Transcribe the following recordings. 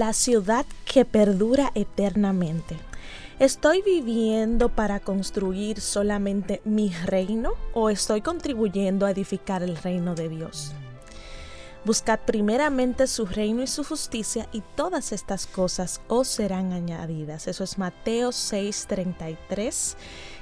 La ciudad que perdura eternamente. ¿Estoy viviendo para construir solamente mi reino o estoy contribuyendo a edificar el reino de Dios? Buscad primeramente su reino y su justicia y todas estas cosas os serán añadidas. Eso es Mateo 6:33.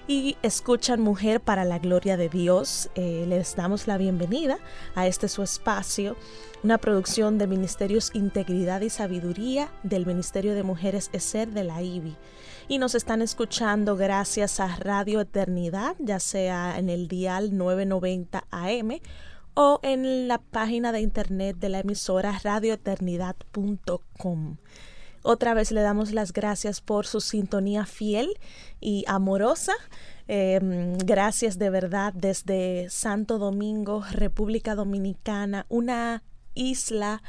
Y escuchan Mujer para la Gloria de Dios. Eh, les damos la bienvenida a este su espacio, una producción de Ministerios Integridad y Sabiduría del Ministerio de Mujeres ESER de la IBI y nos están escuchando gracias a Radio Eternidad, ya sea en el dial 990 AM o en la página de internet de la emisora radioeternidad.com. Otra vez le damos las gracias por su sintonía fiel y amorosa. Em, gracias de verdad desde Santo Domingo, República Dominicana, una isla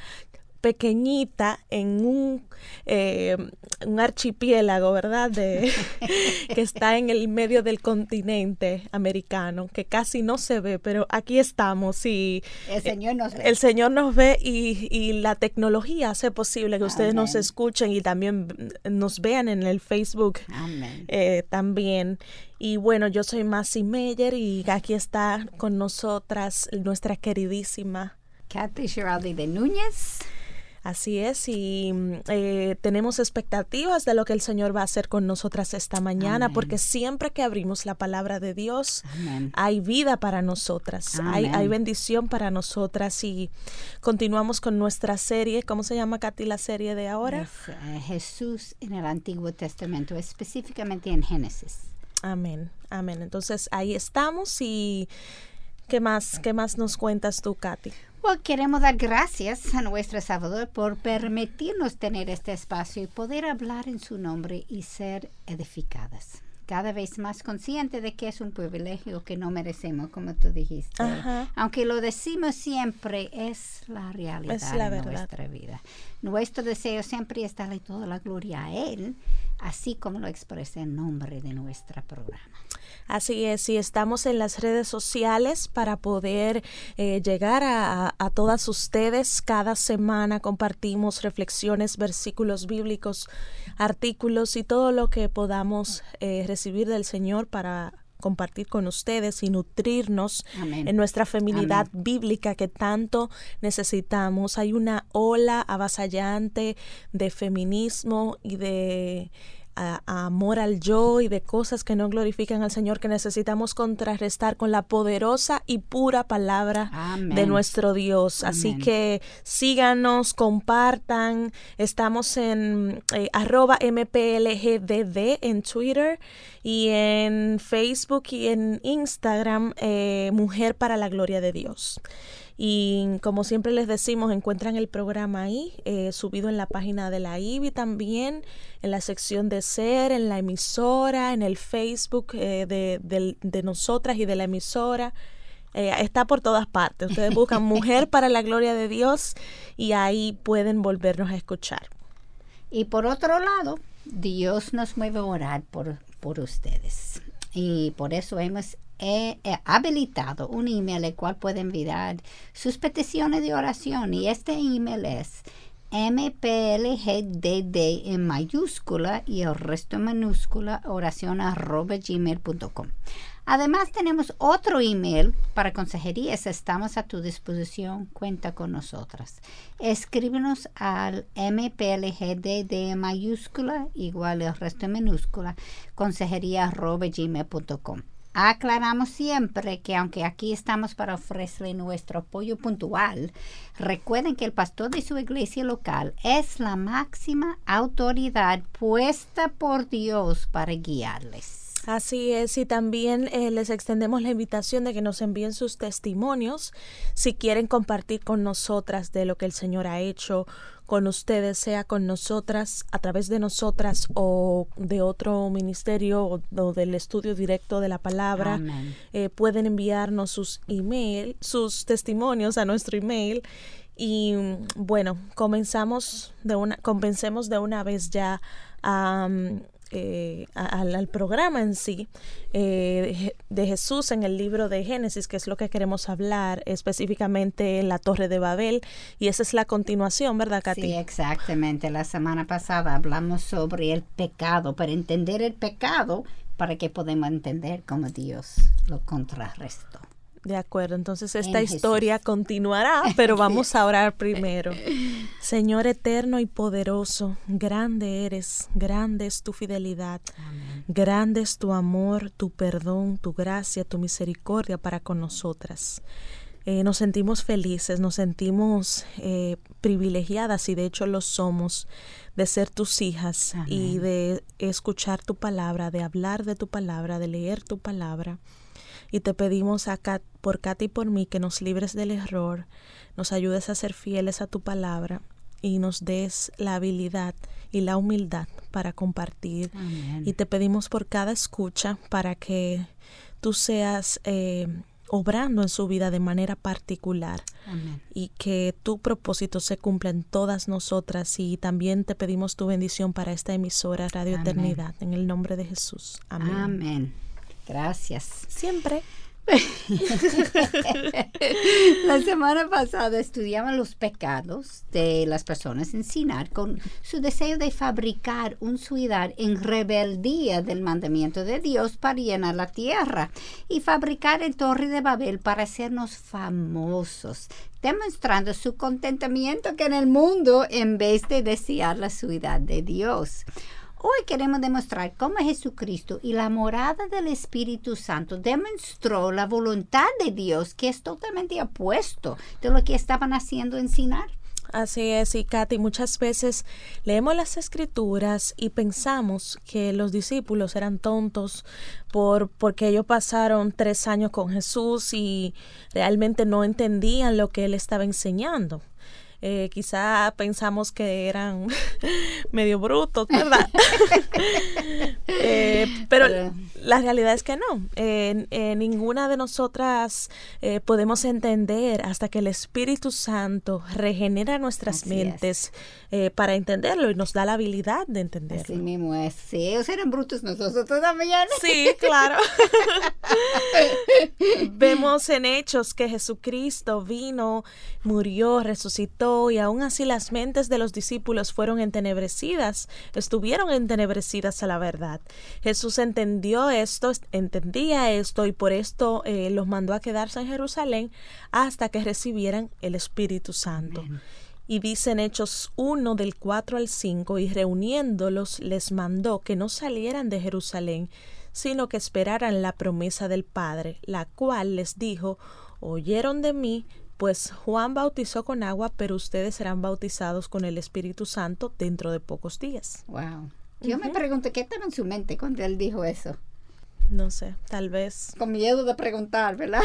pequeñita en un, eh, un archipiélago, ¿verdad? De, que está en el medio del continente americano, que casi no se ve, pero aquí estamos y el Señor nos ve, el Señor nos ve y, y la tecnología hace posible que ustedes nos escuchen y también nos vean en el Facebook Amén. Eh, también. Y bueno, yo soy Masi Meyer y aquí está con nosotras nuestra queridísima Kathy Giraldi de Núñez. Así es, y eh, tenemos expectativas de lo que el Señor va a hacer con nosotras esta mañana, Amén. porque siempre que abrimos la palabra de Dios, Amén. hay vida para nosotras, hay, bendición para nosotras y continuamos con nuestra serie. ¿Cómo se llama, Katy, la serie de ahora? Es, eh, Jesús en el Antiguo Testamento, específicamente en Génesis. Amén, amén. Entonces ahí estamos y ¿qué más, qué más nos cuentas tú, Katy? Well, queremos dar gracias a nuestro Salvador por permitirnos tener este espacio y poder hablar en su nombre y ser edificadas. Cada vez más consciente de que es un privilegio que no merecemos, como tú dijiste. Ajá. Aunque lo decimos siempre, es la realidad Es la en verdad. nuestra vida. Nuestro deseo siempre es darle toda la gloria a Él, así como lo expresa en nombre de nuestro programa. Así es, y estamos en las redes sociales para poder eh, llegar a todas ustedes. Cada semana compartimos reflexiones, versículos bíblicos, artículos y todo lo que podamos eh, recibir del Señor para compartir con ustedes y nutrirnos Amén. en nuestra feminidad bíblica que tanto necesitamos. Hay una ola avasallante de feminismo y de a- a amor al yo y de cosas que no glorifican al Señor que necesitamos contrarrestar con la poderosa y pura palabra Amén. de nuestro Dios. Así que síganos, compartan. Estamos en eh, arroba MPLGDD en Twitter y en Facebook y en Instagram eh, Mujer para la Gloria de Dios. Y como siempre les decimos, encuentran el programa ahí, eh, subido en la página de la IBI también, en la sección de ser, en la emisora, en el Facebook eh, de, del- de nosotras y de la emisora. Eh, está por todas partes. Ustedes buscan Mujer para la Gloria de Dios y ahí pueden volvernos a escuchar. Y por otro lado, Dios nos mueve a orar por, por ustedes. Y por eso hemos eh, habilitado un email al cual pueden enviar sus peticiones de oración. Y este email es mplgdd en mayúscula y el resto en minúscula oración arroba gmail.com. Además tenemos otro email para consejerías. Estamos a tu disposición. Cuenta con nosotras. Escríbenos al mplgdd en mayúscula igual el resto en minúscula consejería arroba gmail.com. Aclaramos siempre que aunque aquí estamos para ofrecerle nuestro apoyo puntual, recuerden que el pastor de su iglesia local es la máxima autoridad puesta por Dios para guiarles. Así es, y también eh, les extendemos la invitación de que nos envíen sus testimonios si quieren compartir con nosotras de lo que el Señor ha hecho con ustedes, sea con nosotras, a través de nosotras o de otro ministerio o, del estudio directo de la palabra. Eh, pueden enviarnos sus email, sus testimonios a nuestro email. Y bueno, comenzamos de una, comencemos de una vez ya a eh, al, programa en sí eh, de Jesús en el libro de Génesis, que es lo que queremos hablar específicamente en la Torre de Babel. Y esa es la continuación, ¿verdad, Katy? Sí, exactamente. La semana pasada hablamos sobre el pecado, para entender el pecado, para que podamos entender cómo Dios lo contrarrestó. De acuerdo, entonces esta historia continuará, pero vamos a orar primero. Señor eterno y poderoso, grande eres, grande es tu fidelidad, grande es tu amor, tu perdón, tu gracia, tu misericordia para con nosotras. Eh, nos sentimos felices, nos sentimos eh, privilegiadas y de hecho lo somos de ser tus hijas y de escuchar tu palabra, de hablar de tu palabra, de leer tu palabra y te pedimos acá por Katy y por mí que nos libres del error, nos ayudes a ser fieles a tu palabra y nos des la habilidad y la humildad para compartir. Y te pedimos por cada escucha para que tú seas eh, obrando en su vida de manera particular y que tu propósito se cumpla en todas nosotras y también te pedimos tu bendición para esta emisora Radio Eternidad en el nombre de Jesús. Amén. Amén. Gracias. Siempre. La semana pasada estudiamos los pecados de las personas en Sinar con su deseo de fabricar un ciudad en rebeldía del mandamiento de Dios para llenar la tierra y fabricar el Torre de Babel para hacernos famosos, demostrando su contentamiento que en el mundo en vez de desear la ciudad de Dios. Hoy queremos demostrar cómo Jesucristo y la morada del Espíritu Santo demostró la voluntad de Dios que es totalmente opuesto de lo que estaban haciendo en Sinar. Así es, y Katy, muchas veces leemos las escrituras y pensamos que los discípulos eran tontos por, porque ellos pasaron tres años con Jesús y realmente no entendían lo que él estaba enseñando. Eh, quizá pensamos que eran medio brutos, ¿verdad? Eh, la realidad es que no. ninguna de nosotras eh, podemos entender hasta que el Espíritu Santo regenera nuestras mentes para entenderlo y nos da la habilidad de entenderlo. Así mismo es. Sí, ellos eran brutos nosotros también. Sí, claro. Vemos en Hechos que Jesucristo vino, murió, resucitó y aún así las mentes de los discípulos fueron entenebrecidas, estuvieron entenebrecidas a la verdad. Jesús entendió esto, entendía esto y por esto eh, los mandó a quedarse en Jerusalén hasta que recibieran el Espíritu Santo. Y dice en Hechos 1 del 4 al 5, y reuniéndolos les mandó que no salieran de Jerusalén, sino que esperaran la promesa del Padre, la cual les dijo, oyeron de mí, pues Juan bautizó con agua, pero ustedes serán bautizados con el Espíritu Santo dentro de pocos días. Wow. Yo me pregunto qué estaba en su mente cuando él dijo eso. No sé, tal vez. Con miedo de preguntar, ¿verdad?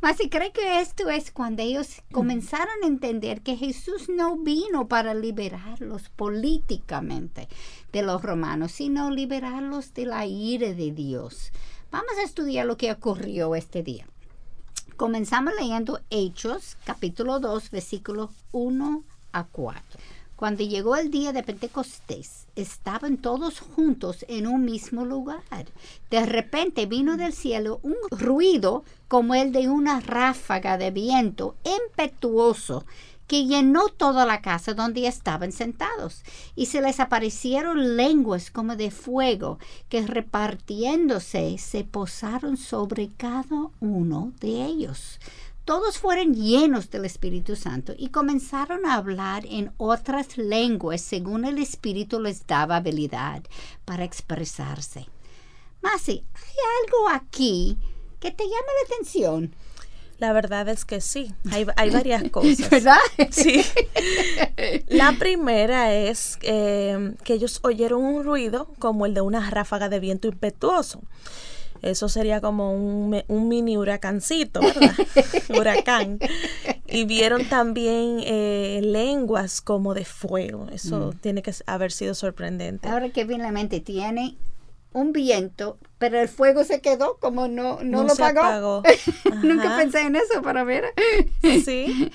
Más si cree que esto es cuando ellos comenzaron a entender que Jesús no vino para liberarlos políticamente de los romanos, sino liberarlos de la ira de Dios. Vamos a estudiar lo que ocurrió este día. Comenzamos leyendo Hechos, capítulo 2, versículos 1 a 4. Cuando llegó el día de Pentecostés, estaban todos juntos en un mismo lugar. De repente vino del cielo un ruido como el de una ráfaga de viento impetuoso que llenó toda la casa donde estaban sentados, y se les aparecieron lenguas como de fuego, que repartiéndose se posaron sobre cada uno de ellos. Todos fueron llenos del Espíritu Santo y comenzaron a hablar en otras lenguas según el Espíritu les daba habilidad para expresarse. Masi, hay algo aquí que te llama la atención. La verdad es que sí, hay, hay varias cosas. ¿Verdad? Sí. La primera es eh, que ellos oyeron un ruido como el de una ráfaga de viento impetuoso. Eso sería como un, un mini huracancito, ¿verdad? Huracán. Y vieron también eh, lenguas como de fuego. Eso Mm. tiene que haber sido sorprendente. Ahora que viene la mente, tiene un viento, pero el fuego se quedó como no, no, No lo se pagó. apagó. Nunca pensé en eso, para ver. Sí.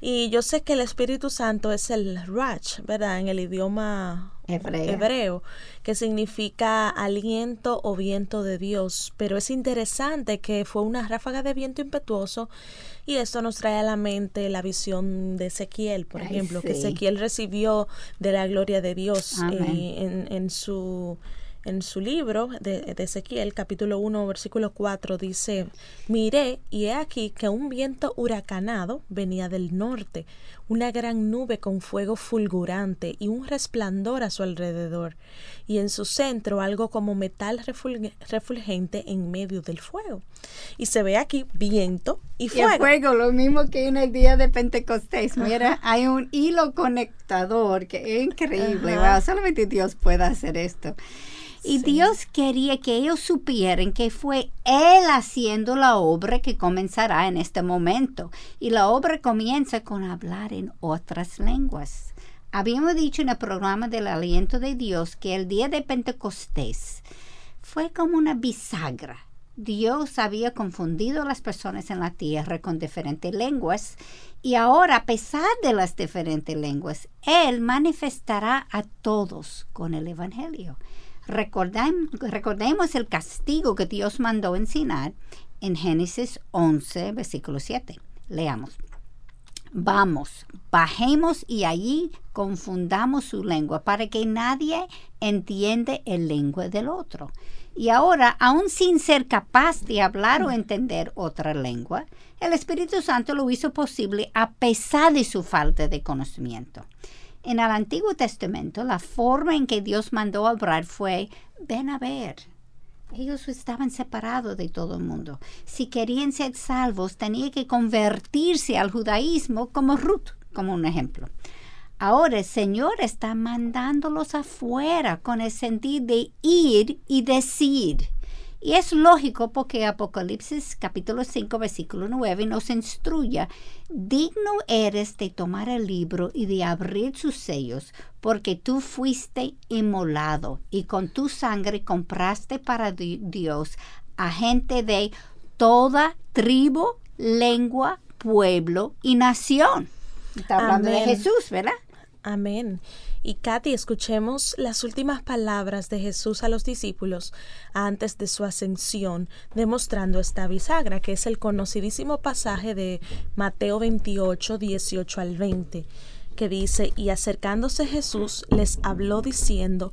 Y yo sé que el Espíritu Santo es el Rach, ¿verdad? En el idioma Hebrea. hebreo, que significa aliento o viento de Dios. Pero es interesante que fue una ráfaga de viento impetuoso y esto nos trae a la mente la visión de Ezequiel, por Ay, ejemplo, que. Ezequiel recibió de la gloria de Dios eh, en, en su en su libro de, de Ezequiel, capítulo 1, versículo 4, dice, miré y he aquí que un viento huracanado venía del norte, una gran nube con fuego fulgurante y un resplandor a su alrededor, y en su centro algo como metal refulg- refulgente en medio del fuego. Y se ve aquí viento y Y fuego. el fuego, lo mismo que en el día de Pentecostés. Mira, hay un hilo conectador que es increíble. Wow, solamente Dios puede hacer esto. Y Sí. Dios quería que ellos supieran que fue Él haciendo la obra que comenzará en este momento. Y la obra comienza con hablar en otras lenguas. Habíamos dicho en el programa del aliento de Dios que el día de Pentecostés fue como una bisagra. Dios había confundido a las personas en la tierra con diferentes lenguas y ahora, a pesar de las diferentes lenguas, Él manifestará a todos con el Evangelio. Recordem- recordemos el castigo que Dios mandó ensinar en Génesis 11, versículo 7. Leamos. Vamos, bajemos y allí confundamos su lengua para que nadie entiende el lengua del otro. Y ahora, aun sin ser capaz de hablar o entender otra lengua, el Espíritu Santo lo hizo posible a pesar de su falta de conocimiento. En el Antiguo Testamento, la forma en que Dios mandó a obrar fue, ven a ver. Ellos estaban separados de todo el mundo. Si querían ser salvos, tenían que convertirse al judaísmo como Ruth, como un ejemplo. Ahora el Señor está mandándolos afuera con el sentido de ir y decir. Y es lógico porque Apocalipsis capítulo 5 versículo 9 nos instruye, digno eres de tomar el libro y de abrir sus sellos, porque tú fuiste inmolado y con tu sangre compraste para di- Dios a gente de toda tribu, lengua, pueblo y nación. Está hablando de. Jesús, ¿verdad? Amén. Y Katy, escuchemos las últimas palabras de Jesús a los discípulos antes de su ascensión, demostrando esta bisagra, que es el conocidísimo pasaje de Mateo 28, 18 al 20, que dice, y acercándose Jesús les habló diciendo,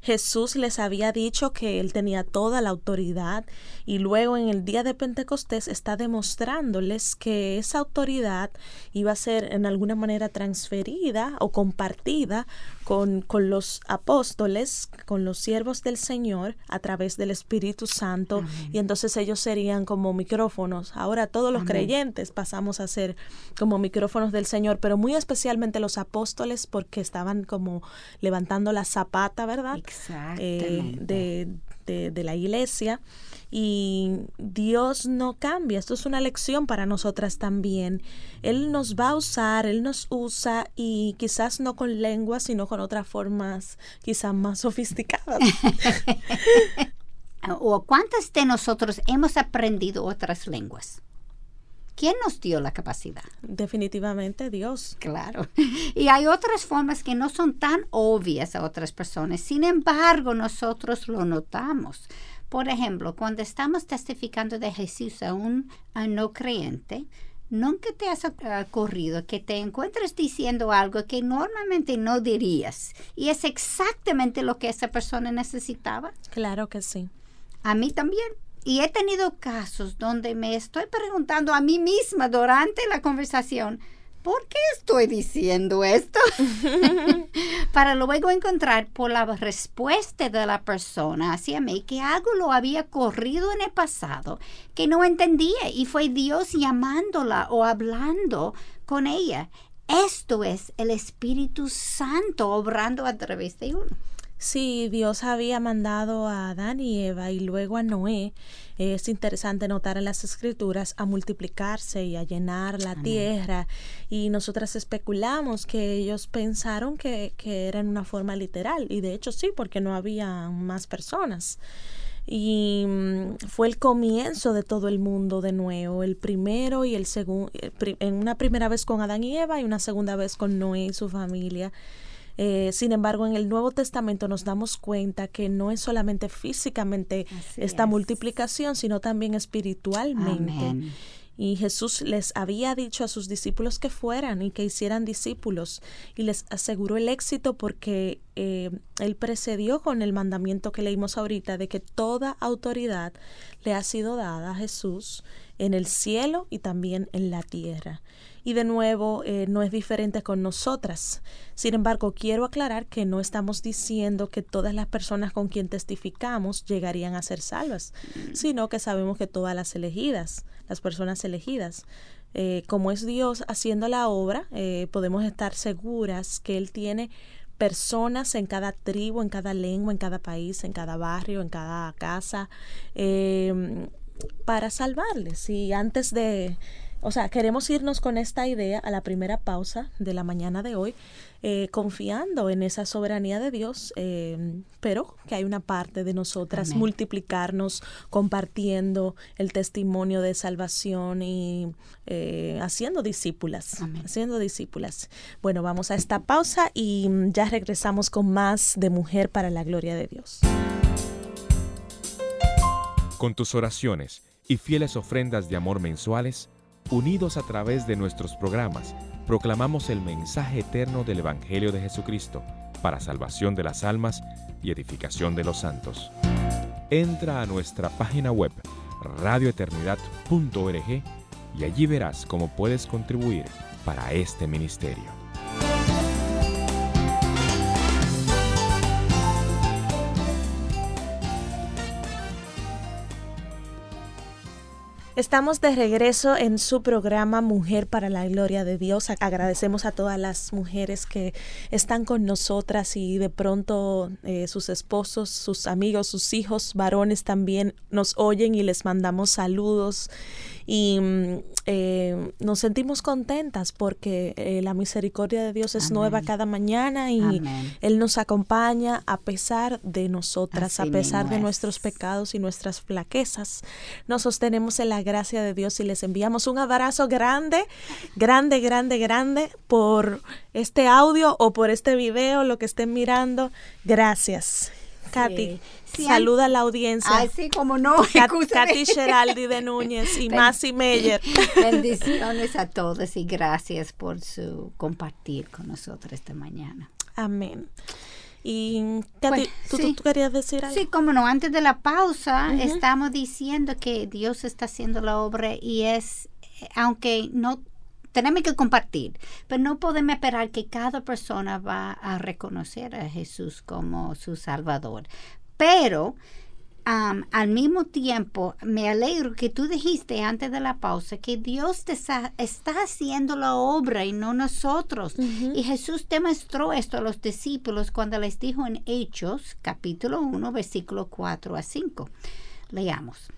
Jesús les había dicho que él tenía toda la autoridad y luego en el día de Pentecostés está demostrándoles que esa autoridad iba a ser en alguna manera transferida o compartida con, con los apóstoles, con los siervos del Señor a través del Espíritu Santo y entonces ellos serían como micrófonos. Ahora todos los Amén. creyentes pasamos a ser como micrófonos del Señor, pero muy especialmente los apóstoles porque estaban como levantando la zapata, ¿verdad? Eh, de, de- de la iglesia y Dios no cambia. Esto es una lección para nosotras también. Él nos va a usar, Él nos usa y quizás no con lengua, sino con otras formas quizás más sofisticadas. ¿O cuántos de nosotros hemos aprendido otras lenguas? ¿Quién nos dio la capacidad? Definitivamente Dios. Claro. Y hay otras formas que no son tan obvias a otras personas. Sin embargo, nosotros lo notamos. Por ejemplo, cuando estamos testificando de Jesús a un a no creyente, nunca te has ocurrido que te encuentres diciendo algo que normalmente no dirías y es exactamente lo que esa persona necesitaba. Claro que sí. A mí también. Y he tenido casos donde me estoy preguntando a mí misma durante la conversación, ¿por qué estoy diciendo esto? Para luego encontrar por la respuesta de la persona hacia mí que algo lo había corrido en el pasado que no entendía y fue Dios llamándola o hablando con ella. Esto es el Espíritu Santo obrando a través de uno. Sí, Dios había mandado a Adán y Eva y luego a Noé. Es interesante notar en las escrituras a multiplicarse y a llenar la tierra. Y nosotras especulamos que ellos pensaron que, que era en una forma literal. Y de hecho sí, porque no había más personas y mm, fue el comienzo de todo el mundo de nuevo, el primero y el segundo, en una primera vez con Adán y Eva y una segunda vez con Noé y su familia. Eh, sin embargo, en el Nuevo Testamento nos damos cuenta que no es solamente físicamente esta multiplicación, sino también espiritualmente. Y Jesús les había dicho a sus discípulos que fueran y que hicieran discípulos y les aseguró el éxito porque eh, él precedió con el mandamiento que leímos ahorita de que toda autoridad le ha sido dada a Jesús en el cielo y también en la tierra y de nuevo eh, no es diferente con nosotras. Sin embargo, quiero aclarar que no estamos diciendo que todas las personas con quien testificamos llegarían a ser salvas, sino que sabemos que todas las elegidas, las personas elegidas, eh, como es Dios haciendo la obra, eh, podemos estar seguras que Él tiene personas en cada tribu, en cada lengua, en cada país, en cada barrio, en cada casa, para salvarles. Y antes de o sea, queremos irnos con esta idea a la primera pausa de la mañana de hoy, eh, confiando en esa soberanía de Dios, eh, pero que hay una parte de nosotras multiplicarnos, compartiendo el testimonio de salvación y eh, haciendo discípulas, haciendo discípulas. Bueno, vamos a esta pausa y ya regresamos con más de Mujer para la Gloria de Dios. Con tus oraciones y fieles ofrendas de amor mensuales, Unidos a través de nuestros programas, proclamamos el mensaje eterno del Evangelio de Jesucristo para salvación de las almas y edificación de los santos. Entra a nuestra página web radioeternidad.org y allí verás cómo puedes contribuir para este ministerio. Estamos de regreso en su programa Mujer para la Gloria de Dios. Agradecemos a todas las mujeres que están con nosotras y de pronto eh, sus esposos, sus amigos, sus hijos, varones también nos oyen y les mandamos saludos y mm, eh, nos sentimos contentas porque eh, la misericordia de Dios es nueva cada mañana y Él nos acompaña a pesar de nosotras, a pesar de nuestros pecados y nuestras flaquezas. Nos sostenemos en la gracia de Dios y les enviamos un abrazo grande, grande, grande, grande por este audio o por este video, lo que estén mirando. Gracias. Katy. Saluda a la audiencia. Así como no. Katy Geraldi de Núñez y Masi Meyer. Bendiciones a todos y gracias por su compartir con nosotros esta mañana. Amén. Y Katy, ¿tú, querías decir algo? Sí, como no, antes de la pausa estamos diciendo que Dios está haciendo la obra y es, aunque no tenemos que compartir, pero no podemos esperar que cada persona va a reconocer a Jesús como su Salvador. Pero al mismo tiempo, me alegro que tú dijiste antes de la pausa que Dios te está, haciendo la obra y no nosotros. Y Jesús demostró esto a los discípulos cuando les dijo en Hechos, capítulo 1, versículo 4 a 5. Leamos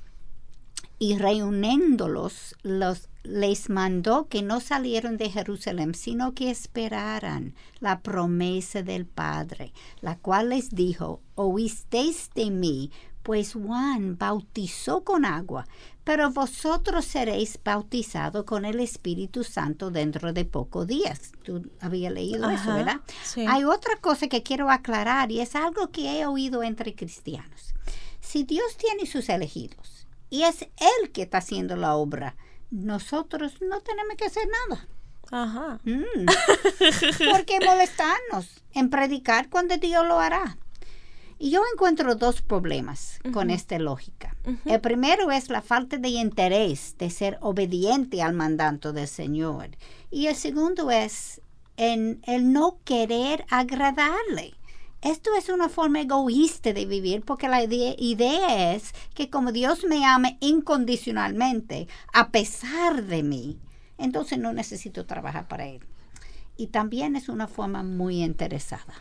y reuniéndolos los, les mandó que no salieran de Jerusalén, sino que esperaran la promesa del Padre, la cual les dijo, oísteis de mí, pues Juan bautizó con agua, pero vosotros seréis bautizados con el Espíritu Santo dentro de pocos días. Tú habías leído eso, ¿verdad? Hay otra cosa que quiero aclarar y es algo que he oído entre cristianos. Si Dios tiene sus elegidos, y es Él que está haciendo la obra nosotros no tenemos que hacer nada. Ajá. Mm. ¿Por qué molestarnos en predicar cuando Dios lo hará? Y yo encuentro dos problemas con esta lógica. El primero es la falta de interés de ser obediente al mandato del Señor. Y el segundo es en el no querer agradarle. Esto es una forma egoísta de vivir porque la idea, idea es que como Dios me ama incondicionalmente, a pesar de mí, entonces no necesito trabajar para Él. Y también es una forma muy interesada.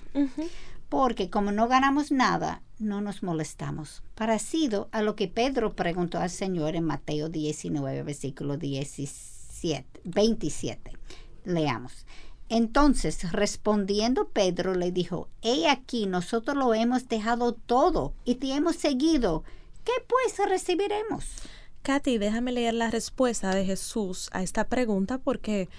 Porque como no ganamos nada, no nos molestamos. Parecido a lo que Pedro preguntó al Señor en Mateo 19, versículo 17, 27. Leamos. Entonces, respondiendo Pedro, le dijo, He aquí, nosotros lo hemos dejado todo y te hemos seguido. ¿Qué pues recibiremos? Katy, déjame leer la respuesta de Jesús a esta pregunta porque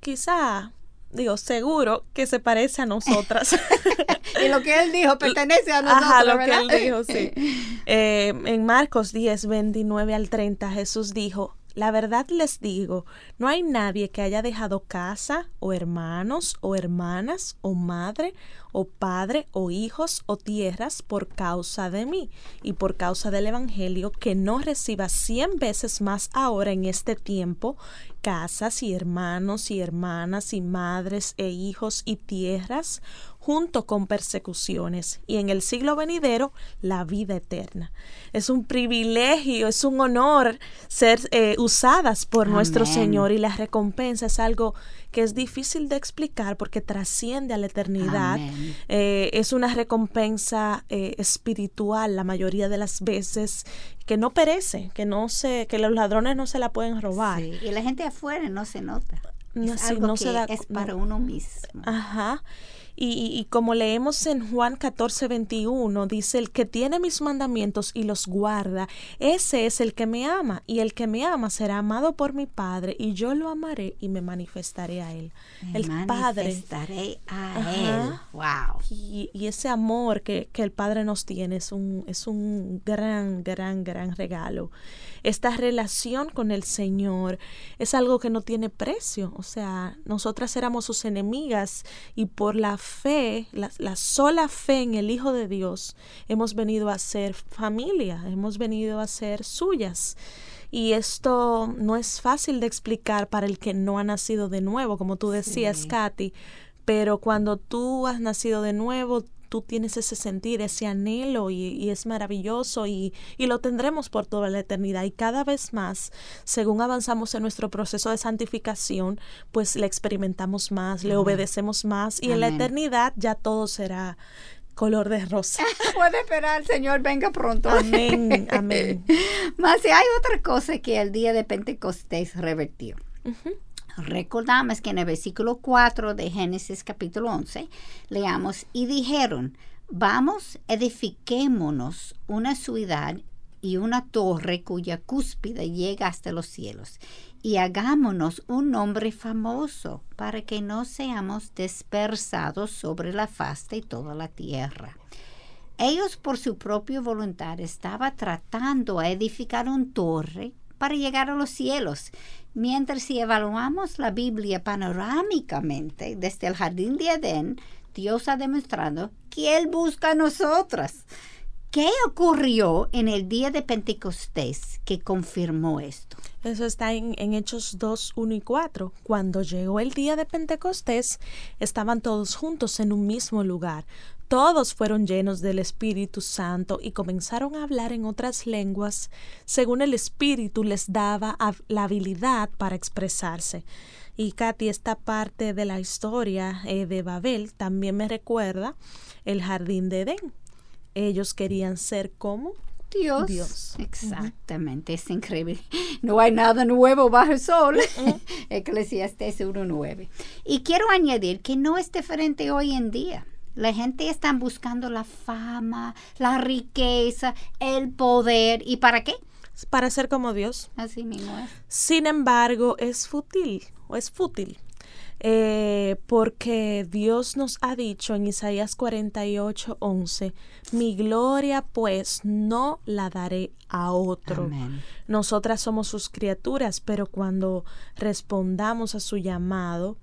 quizá, digo, seguro que se parece a nosotras. y lo que él dijo pertenece a nosotros. Ajá, lo ¿verdad? que él dijo, sí. Eh, en Marcos 10, 29 al 30, Jesús dijo, la verdad les digo, no hay nadie que haya dejado casa o hermanos o hermanas o madre o padre o hijos o tierras por causa de mí y por causa del Evangelio que no reciba cien veces más ahora en este tiempo casas y hermanos y hermanas y madres e hijos y tierras junto con persecuciones y en el siglo venidero la vida eterna. Es un privilegio, es un honor ser eh, usadas por nuestro. Señor y la recompensa es algo que es difícil de explicar porque trasciende a la eternidad. Eh, es una recompensa eh, espiritual la mayoría de las veces que no perece, que no se, que los ladrones no se la pueden robar. Sí, y la gente afuera no se nota. No, es sí, algo no que se da- es no. para uno mismo. Ajá. Y, como leemos en Juan 14, 21, dice, el que tiene mis mandamientos y los guarda, ese es el que me ama, y el que me ama será amado por mi Padre, y yo lo amaré y me manifestaré a él. Me el Padre. manifestaré a Ajá. él. Wow. Y, y ese amor que, que el Padre nos tiene es un, es un gran, gran, gran regalo. Esta relación con el Señor es algo que no tiene precio. O sea, nosotras éramos sus enemigas y por la fe, la, la sola fe en el Hijo de Dios, hemos venido a ser familia, hemos venido a ser suyas. Y esto no es fácil de explicar para el que no ha nacido de nuevo, como tú decías, Sí. Katy. Pero cuando tú has nacido de nuevo, tú tienes ese sentir, ese anhelo y, y es maravilloso y, y lo tendremos por toda la eternidad. Y cada vez más, según avanzamos en nuestro proceso de santificación, pues le experimentamos más, le obedecemos más y en la eternidad ya todo será color de rosa. Puede esperar, el Señor venga pronto. Amén, amén. Más si hay otra cosa que el día de Pentecostés revertió. Recordamos que en el versículo 4 de Génesis capítulo 11 leamos y dijeron, vamos, edifiquémonos una ciudad y una torre cuya cúspide llega hasta los cielos y hagámonos un nombre famoso para que no seamos dispersados sobre la faz de toda la tierra. Ellos por su propia voluntad estaban tratando a edificar un torre para llegar a los cielos, mientras si evaluamos la Biblia panorámicamente desde el jardín de Edén, Dios ha demostrado que Él busca a nosotras. ¿Qué ocurrió en el día de Pentecostés que confirmó esto? Eso está en, en Hechos 2, 1 y 4. Cuando llegó el día de Pentecostés, estaban todos juntos en un mismo lugar. Todos fueron llenos del Espíritu Santo y comenzaron a hablar en otras lenguas según el Espíritu les daba la habilidad para expresarse. Y Katy, esta parte de la historia eh, de Babel también me recuerda el jardín de Edén. Ellos querían ser como Dios. Dios. Exactamente, es increíble. No hay nada nuevo bajo el sol. Eclesiastes 1.9. Y quiero añadir que no es diferente hoy en día. La gente está buscando la fama, la riqueza, el poder. ¿Y para qué? para ser como Dios. Así mismo es. Sin embargo, es fútil o es fútil. eh, porque Dios nos ha dicho en Isaías 48, 11, mi gloria pues no la daré a otro. Nosotras somos sus criaturas, pero cuando respondamos a su llamado,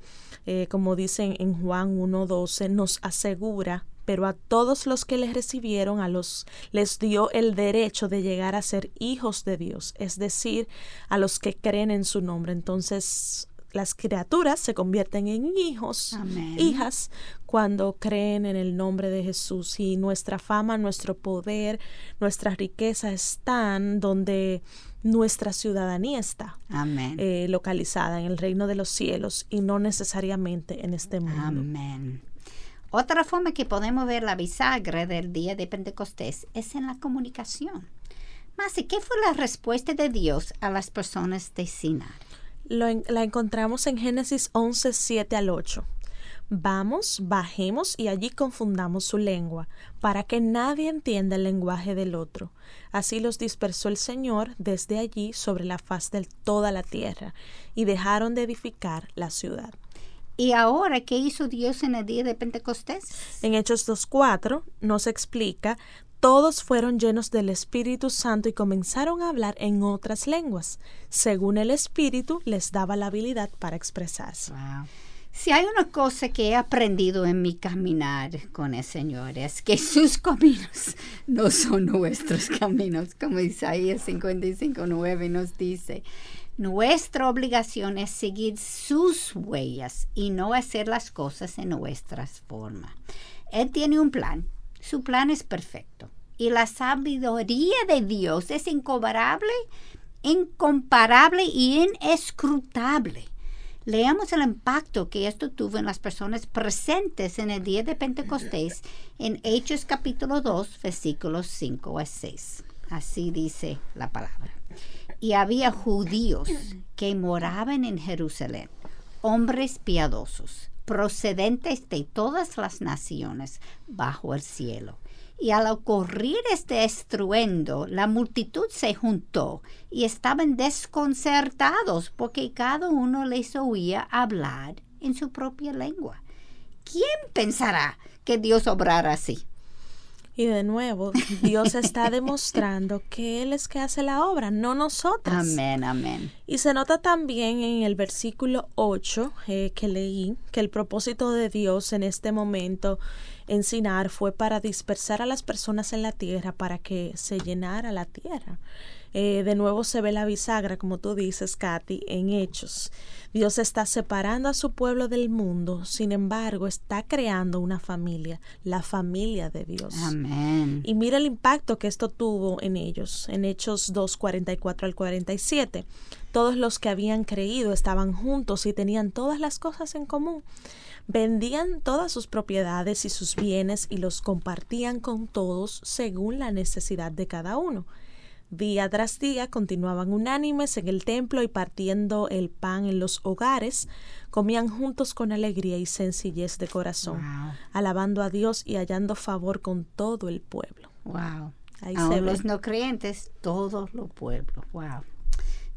eh, como dicen en Juan 1.12, nos asegura pero a todos los que les recibieron a los les dio el derecho de llegar a ser hijos de Dios, es decir, a los que creen en su nombre. Entonces, las criaturas se convierten en hijos, hijas, cuando creen en el nombre de Jesús y nuestra fama, nuestro poder, nuestra riqueza están donde nuestra ciudadanía está eh, localizada en el reino de los cielos y no necesariamente en este mundo. Amén. Otra forma que podemos ver la bisagra del día de Pentecostés es en la comunicación. Más, ¿y qué fue la respuesta de Dios a las personas de Sinar? La encontramos en Génesis 11, 7 al 8. Vamos, bajemos y allí confundamos su lengua, para que nadie entienda el lenguaje del otro. Así los dispersó el Señor desde allí sobre la faz de toda la tierra, y dejaron de edificar la ciudad. ¿Y ahora qué hizo Dios en el día de Pentecostés? En Hechos 2.4 nos explica todos fueron llenos del Espíritu Santo y comenzaron a hablar en otras lenguas, según el Espíritu les daba la habilidad para expresarse. Si hay una cosa que he aprendido en mi caminar con el Señor es que sus caminos no son nuestros caminos, como Isaías 55.9 nos dice. Nuestra obligación es seguir sus huellas y no hacer las cosas en nuestras formas. Él tiene un plan. Su plan es perfecto y la sabiduría de Dios es incomparable, incomparable y inescrutable. Leamos el impacto que esto tuvo en las personas presentes en el día de Pentecostés en Hechos capítulo 2, versículos 5 a 6. Así dice la palabra. Y había judíos que moraban en Jerusalén, hombres piadosos, procedentes de todas las naciones bajo el cielo y al ocurrir este estruendo, la multitud se juntó y estaban desconcertados porque cada uno les oía hablar en su propia lengua. ¿Quién pensará que Dios obrara así? Y de nuevo, Dios está demostrando que Él es que hace la obra, no nosotros. Amén, amén. Y se nota también en el versículo 8 eh, que leí que el propósito de Dios en este momento en Sinar fue para dispersar a las personas en la tierra para que se llenara la tierra. Eh, de nuevo se ve la bisagra, como tú dices, Katy, en hechos. Dios está separando a su pueblo del mundo, sin embargo, está creando una familia, la familia de Dios. Amén. Y mira el impacto que esto tuvo en ellos, en Hechos 2, 44 al 47. Todos los que habían creído estaban juntos y tenían todas las cosas en común. Vendían todas sus propiedades y sus bienes y los compartían con todos según la necesidad de cada uno. Día tras día continuaban unánimes en el templo y partiendo el pan en los hogares, comían juntos con alegría y sencillez de corazón, alabando a Dios y hallando favor con todo el pueblo. Wow. Ahí se los no creyentes, todo el pueblo. Wow.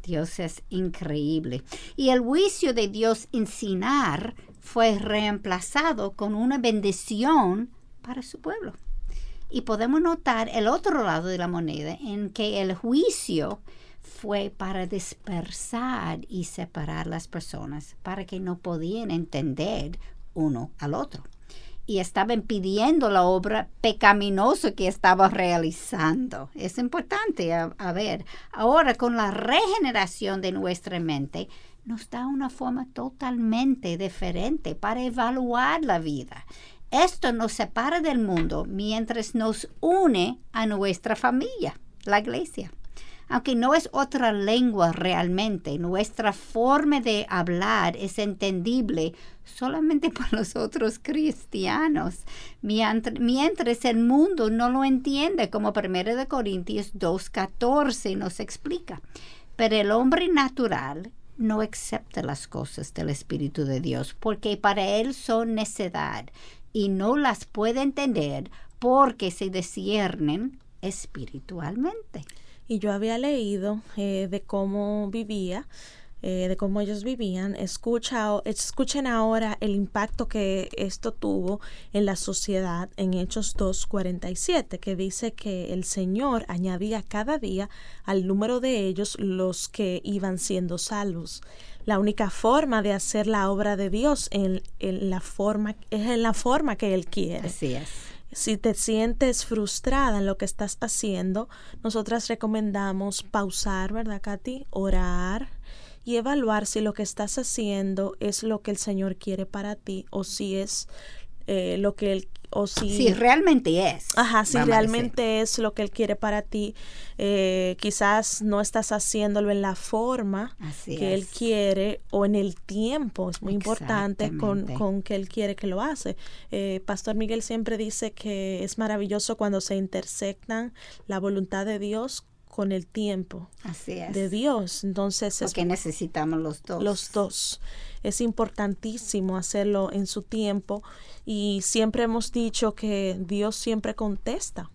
Dios es increíble. Y el juicio de Dios en Sinar fue reemplazado con una bendición para su pueblo. Y podemos notar el otro lado de la moneda en que el juicio fue para dispersar y separar las personas, para que no podían entender uno al otro. Y estaban pidiendo la obra pecaminosa que estaba realizando. Es importante a ver. Ahora, con la regeneración de nuestra mente, nos da una forma totalmente diferente para evaluar la vida. Esto nos separa del mundo mientras nos une a nuestra familia, la iglesia. Aunque no es otra lengua realmente, nuestra forma de hablar es entendible solamente por los otros cristianos, mientras, el mundo no lo entiende, como 1 Corintios 2.14 nos explica. Pero el hombre natural no acepta las cosas del Espíritu de Dios, porque para él son necedad y no las puede entender porque se disciernen espiritualmente. Y yo había leído eh, de cómo vivía eh, de cómo ellos vivían, escucha, escuchen ahora el impacto que esto tuvo en la sociedad en Hechos 2.47, que dice que el Señor añadía cada día al número de ellos los que iban siendo salvos. La única forma de hacer la obra de Dios en, la forma, es en la forma que Él quiere. Así es. Si te sientes frustrada en lo que estás haciendo, nosotras recomendamos pausar, ¿verdad, Katy? Orar, y evaluar si lo que estás haciendo es lo que el Señor quiere para ti o si es eh, lo que Él o si, si realmente es. Ajá, si realmente es lo que Él quiere para ti. Eh, quizás no estás haciéndolo en la forma que Él quiere o en el tiempo. Es muy importante con, con, que Él quiere que lo hace. Eh, Pastor Miguel siempre dice que es maravilloso cuando se intersectan la voluntad de Dios con el tiempo de Dios. Entonces, porque necesitamos los dos. Los dos. Es importantísimo hacerlo en su tiempo y siempre hemos dicho que Dios siempre contesta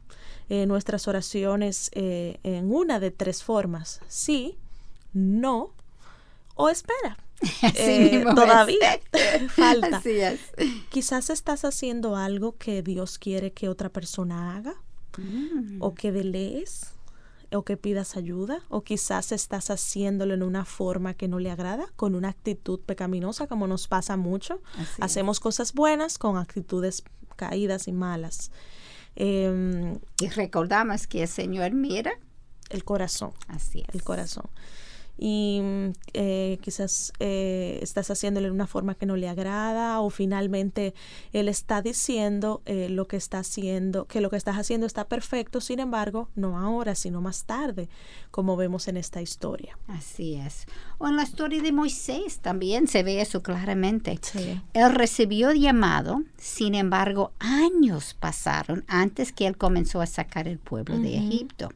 eh, nuestras oraciones eh, en una de tres formas. Sí, no o espera. Eh, todavía falta. Quizás estás haciendo algo que Dios quiere que otra persona haga mm. o que delees o que pidas ayuda o quizás estás haciéndolo en una forma que no le agrada, con una actitud pecaminosa como nos pasa mucho. Hacemos cosas buenas con actitudes caídas y malas. Em, y recordamos que el Señor mira el corazón. Así es. El corazón y eh, quizás eh, estás haciéndolo de una forma que no le agrada o finalmente él está diciendo eh, lo que está haciendo, que lo que estás haciendo está perfecto, sin embargo, no ahora, sino más tarde, como vemos en esta historia. Así es. O en la historia de Moisés también se ve eso claramente. Él recibió llamado, sin embargo, años pasaron antes que él comenzó a sacar el pueblo de Egipto.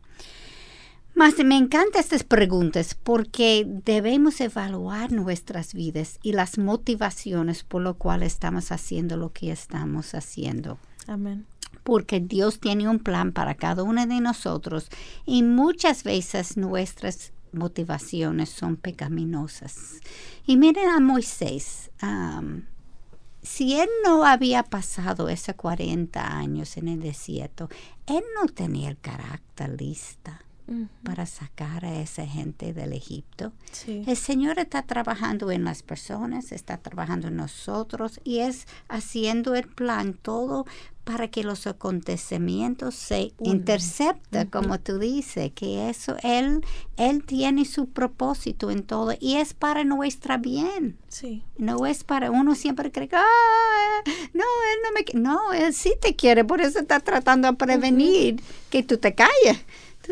Más me encantan estas preguntas porque debemos evaluar nuestras vidas y las motivaciones por lo cual estamos haciendo lo que estamos haciendo. Amén. Porque Dios tiene un plan para cada uno de nosotros y muchas veces nuestras motivaciones son pecaminosas. Y miren a Moisés. si él no había pasado esos 40 años en el desierto, él no tenía el carácter lista para sacar a esa gente del Egipto. El Señor está trabajando en las personas, está trabajando en nosotros y es haciendo el plan todo para que los acontecimientos se intercepten, como tú dices, que eso él él tiene su propósito en todo y es para nuestra bien. Sí. No es para uno siempre cree que ah, no, él no me no, él sí te quiere, por eso está tratando de prevenir que tú te calles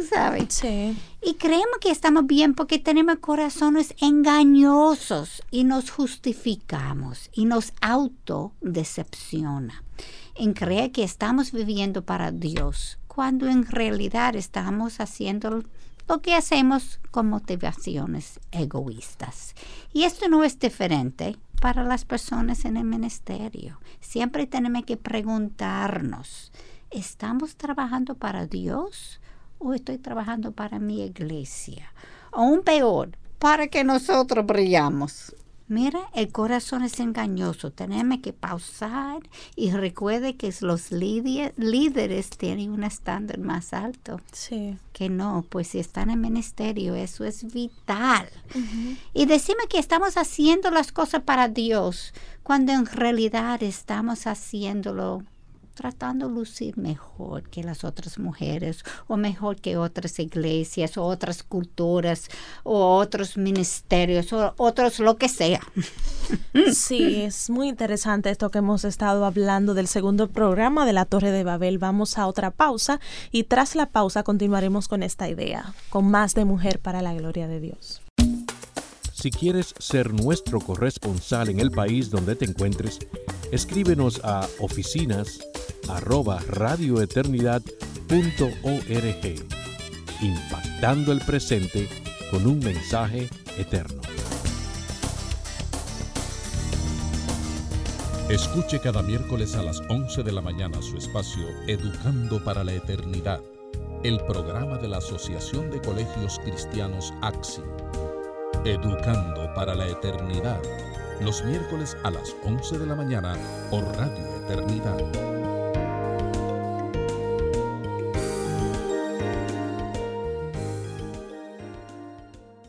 sabes. Sí. Y creemos que estamos bien porque tenemos corazones engañosos y nos justificamos y nos autodecepciona en creer que estamos viviendo para Dios, cuando en realidad estamos haciendo lo que hacemos con motivaciones egoístas. Y esto no es diferente para las personas en el ministerio. Siempre tenemos que preguntarnos, ¿estamos trabajando para Dios? O estoy trabajando para mi iglesia. O un peor, para que nosotros brillamos. Mira, el corazón es engañoso. Tenemos que pausar y recuerde que los líderes tienen un estándar más alto. Sí. Que no, pues si están en ministerio, eso es vital. Y decime que estamos haciendo las cosas para Dios, cuando en realidad estamos haciéndolo tratando de lucir mejor que las otras mujeres o mejor que otras iglesias o otras culturas o otros ministerios o otros lo que sea. Sí, es muy interesante esto que hemos estado hablando del segundo programa de la Torre de Babel. Vamos a otra pausa y tras la pausa continuaremos con esta idea, con más de mujer para la gloria de Dios. Si quieres ser nuestro corresponsal en el país donde te encuentres, escríbenos a oficinas arroba radioeternidad.org, impactando el presente con un mensaje eterno. Escuche cada miércoles a las 11 de la mañana su espacio Educando para la Eternidad, el programa de la Asociación de Colegios Cristianos AXI Educando para la Eternidad, los miércoles a las 11 de la mañana por Radio Eternidad.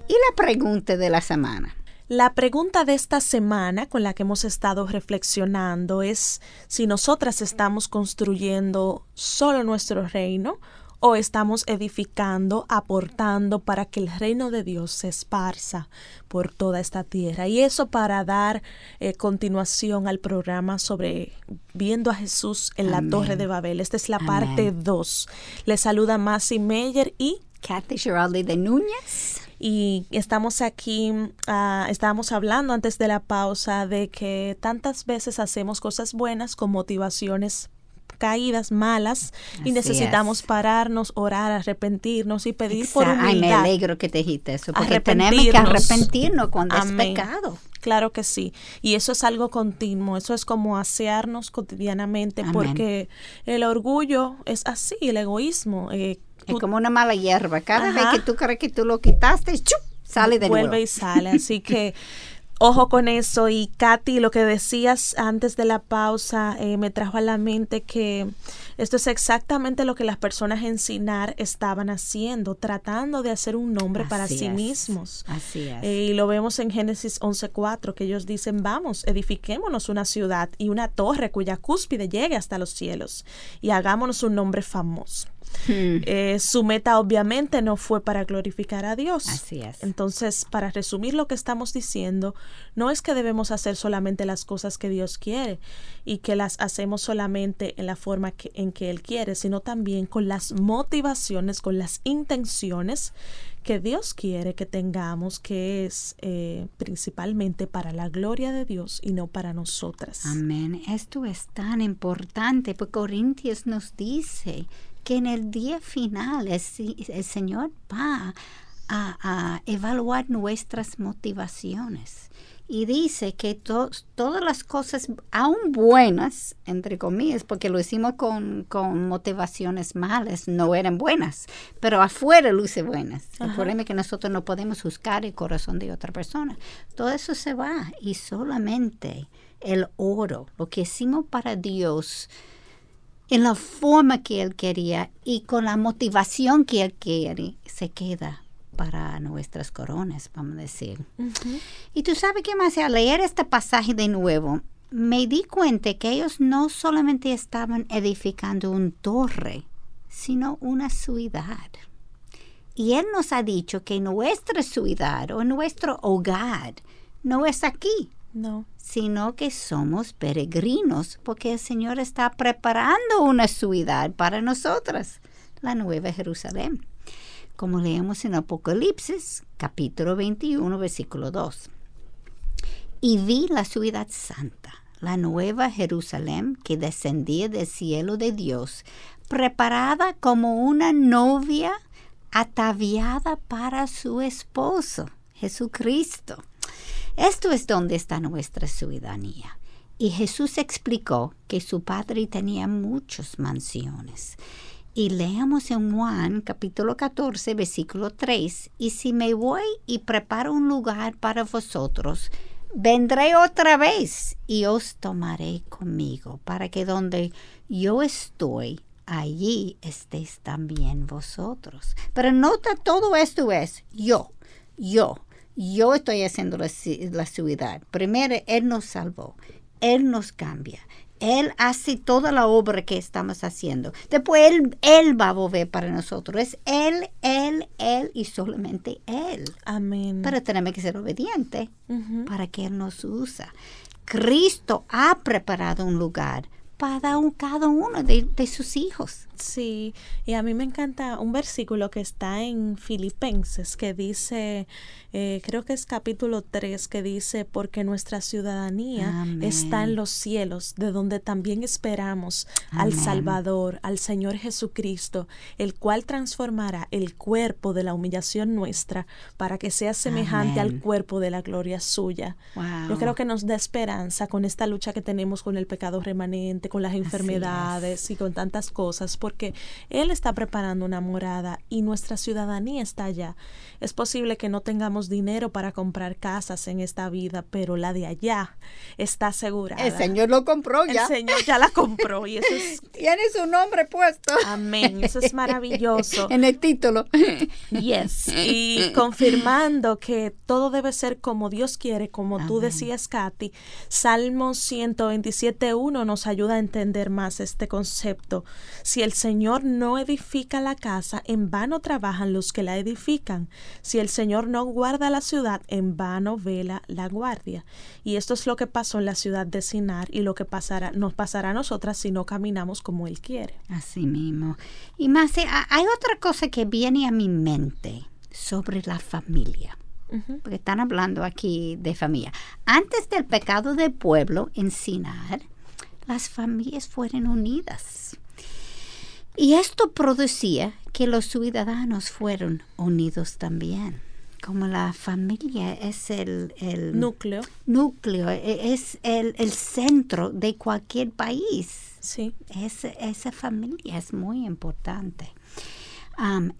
Y la pregunta de la semana. La pregunta de esta semana con la que hemos estado reflexionando es si nosotras estamos construyendo solo nuestro reino o estamos edificando, aportando para que el reino de Dios se esparza por toda esta tierra. Y eso para dar eh, continuación al programa sobre viendo a Jesús en la Torre de Babel. Esta es la parte 2. Le saluda Masi Meyer y Kathy Giraldi de Núñez. Y estamos aquí, uh, estábamos hablando antes de la pausa de que tantas veces hacemos cosas buenas con motivaciones caídas malas y necesitamos pararnos, orar, arrepentirnos y pedir por humildad. Ay, me alegro que te dijiste eso, porque tenemos que arrepentirnos cuando es pecado. Claro que sí. Y eso es algo continuo, eso es como asearnos cotidianamente, porque el orgullo es así, el egoísmo. Eh, es como una mala hierba. Cada vez que tú crees que tú lo quitaste, ¡chup! sale de Vuelve y sale. Así que ojo con eso. Y Katy, lo que decías antes de la pausa eh, me trajo a la mente que esto es exactamente lo que las personas en Sinar estaban haciendo, tratando de hacer un nombre para sí mismos. Así es. Eh, y lo vemos en Génesis 11.4, que ellos dicen, vamos, edifiquémonos una ciudad y una torre cuya cúspide llegue hasta los cielos y hagámonos un nombre famoso. Hmm. Eh, su meta obviamente no fue para glorificar a Dios. Así es. Entonces, para resumir lo que estamos diciendo, no es que debemos hacer solamente las cosas que Dios quiere y que las hacemos solamente en la forma que, en que Él quiere, sino también con las motivaciones, con las intenciones que Dios quiere que tengamos, que es eh, principalmente para la gloria de Dios y no para nosotras. Amén. Esto es tan importante, porque Corintios nos dice que en el día final el, Señor va a, evaluar nuestras motivaciones. Y dice que todas las cosas, aún buenas, entre comillas, porque lo hicimos con, motivaciones malas, no eran buenas, pero afuera luce buenas. El problema es que nosotros no podemos juzgar el corazón de otra persona. Todo eso se va y solamente el oro, lo que hicimos para Dios, en la forma que él quería y con la motivación que él quiere, se queda para nuestras coronas, vamos a decir. Y tú sabes qué más, al leer este pasaje de nuevo, me di cuenta que ellos no solamente estaban edificando un torre, sino una ciudad. Y Él nos ha dicho que nuestra ciudad o nuestro hogar no es aquí, no. Sino que somos peregrinos porque el Señor está preparando una ciudad para nosotras, la Nueva Jerusalén. Como leemos en Apocalipsis, capítulo 21, versículo 2. Y vi la ciudad santa, la Nueva Jerusalén que descendía del cielo de Dios, preparada como una novia ataviada para su esposo, Jesucristo. Esto es donde está nuestra ciudadanía. Y Jesús explicó que su padre tenía muchas mansiones. Y leamos en Juan capítulo 14, versículo 3, y si me voy y preparo un lugar para vosotros, vendré otra vez y os tomaré conmigo, para que donde yo estoy, allí estéis también vosotros. Pero nota, todo esto es yo, yo, yo estoy haciendo la, ciudad. Primero, Él nos salvó, Él nos cambia. Él hace toda la obra que estamos haciendo. Después Él, él va a volver para nosotros. Es Él, Él, Él y solamente Él. Amén. Pero tenemos que ser obedientes para que Él nos usa. Cristo ha preparado un lugar para cada uno de, de, sus hijos. Sí, y a mí me encanta un versículo que está en Filipenses que dice, eh, creo que es capítulo 3, que dice, porque nuestra ciudadanía está en los cielos, de donde también esperamos al Salvador, al Señor Jesucristo, el cual transformará el cuerpo de la humillación nuestra para que sea semejante al cuerpo de la gloria suya. Yo creo que nos da esperanza con esta lucha que tenemos con el pecado remanente con las enfermedades y con tantas cosas, porque Él está preparando una morada y nuestra ciudadanía está allá. Es posible que no tengamos dinero para comprar casas en esta vida, pero la de allá está asegurada. El Señor lo compró ya. El Señor ya la compró y eso es... Tiene su nombre puesto. Amén, eso es maravilloso. en el título. Yes, y confirmando que todo debe ser como Dios quiere, como tú decías, Katy. Salmo 127.1 nos ayuda a entender más este concepto. Si el Señor no edifica la casa, en vano trabajan los que la edifican. Si el Señor no guarda la ciudad, en vano vela la guardia. Y esto es lo que pasó en la ciudad de Sinar y lo que pasará, nos pasará a nosotras si no caminamos como Él quiere. Así mismo. Y más, hay otra cosa que viene a mi mente sobre la familia. Porque están hablando aquí de familia. Antes del pecado del pueblo en Sinar, las familias fueron unidas. Y esto producía que los ciudadanos fueron unidos también. Como la familia es el, núcleo. Núcleo, e, es el, centro de cualquier país. Sí. esa familia es muy importante.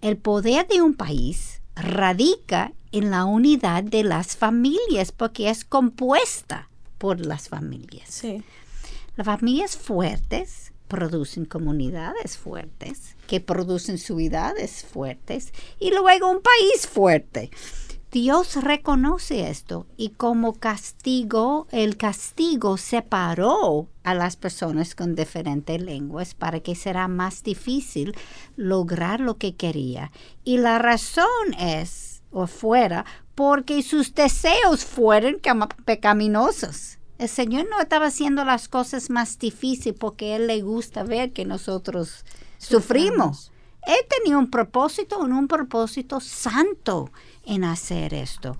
el poder de un país radica en la unidad de las familias porque es compuesta por las familias. Sí. Las familias fuertes producen comunidades fuertes, que producen ciudades fuertes y luego un país fuerte. Dios reconoce esto y como castigo, el castigo separó a las personas con diferentes lenguas para que será más difícil lograr lo que quería. Y la razón es, o fuera, porque sus deseos fueron pecaminosos. El Señor no estaba haciendo las cosas más difíciles porque Él le gusta ver que nosotros sufrimos. Él tenía un propósito, un propósito santo en hacer esto.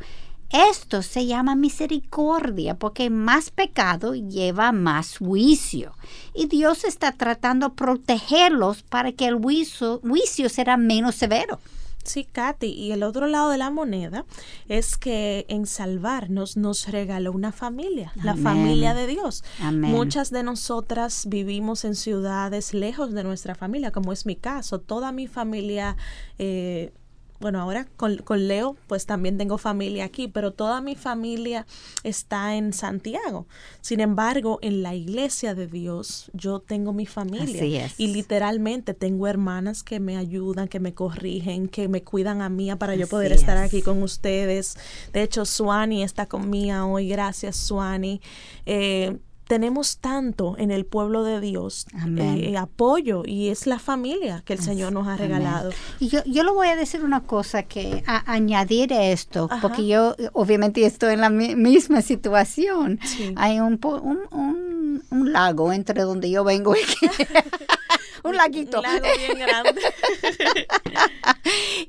Esto se llama misericordia porque más pecado lleva más juicio. Y Dios está tratando de protegerlos para que el juicio, juicio será menos severo. Sí, Katy, y el otro lado de la moneda es que en salvarnos nos regaló una familia, la familia de Dios. Muchas de nosotras vivimos en ciudades lejos de nuestra familia, como es mi caso. Toda mi familia eh, bueno, ahora con, con, Leo, pues también tengo familia aquí, pero toda mi familia está en Santiago. Sin embargo, en la iglesia de Dios, yo tengo mi familia. Y literalmente tengo hermanas que me ayudan, que me corrigen, que me cuidan a mí para yo poder estar aquí con ustedes. De hecho, Suani está conmigo hoy. Gracias, Suani. Eh, tenemos tanto en el pueblo de Dios eh, apoyo y es la familia que el Señor nos ha regalado. Y yo, yo le voy a decir una cosa que a, añadir a esto, porque yo obviamente estoy en la misma situación. Hay un, un, un, lago entre donde yo vengo y un laguito. Un lago bien grande.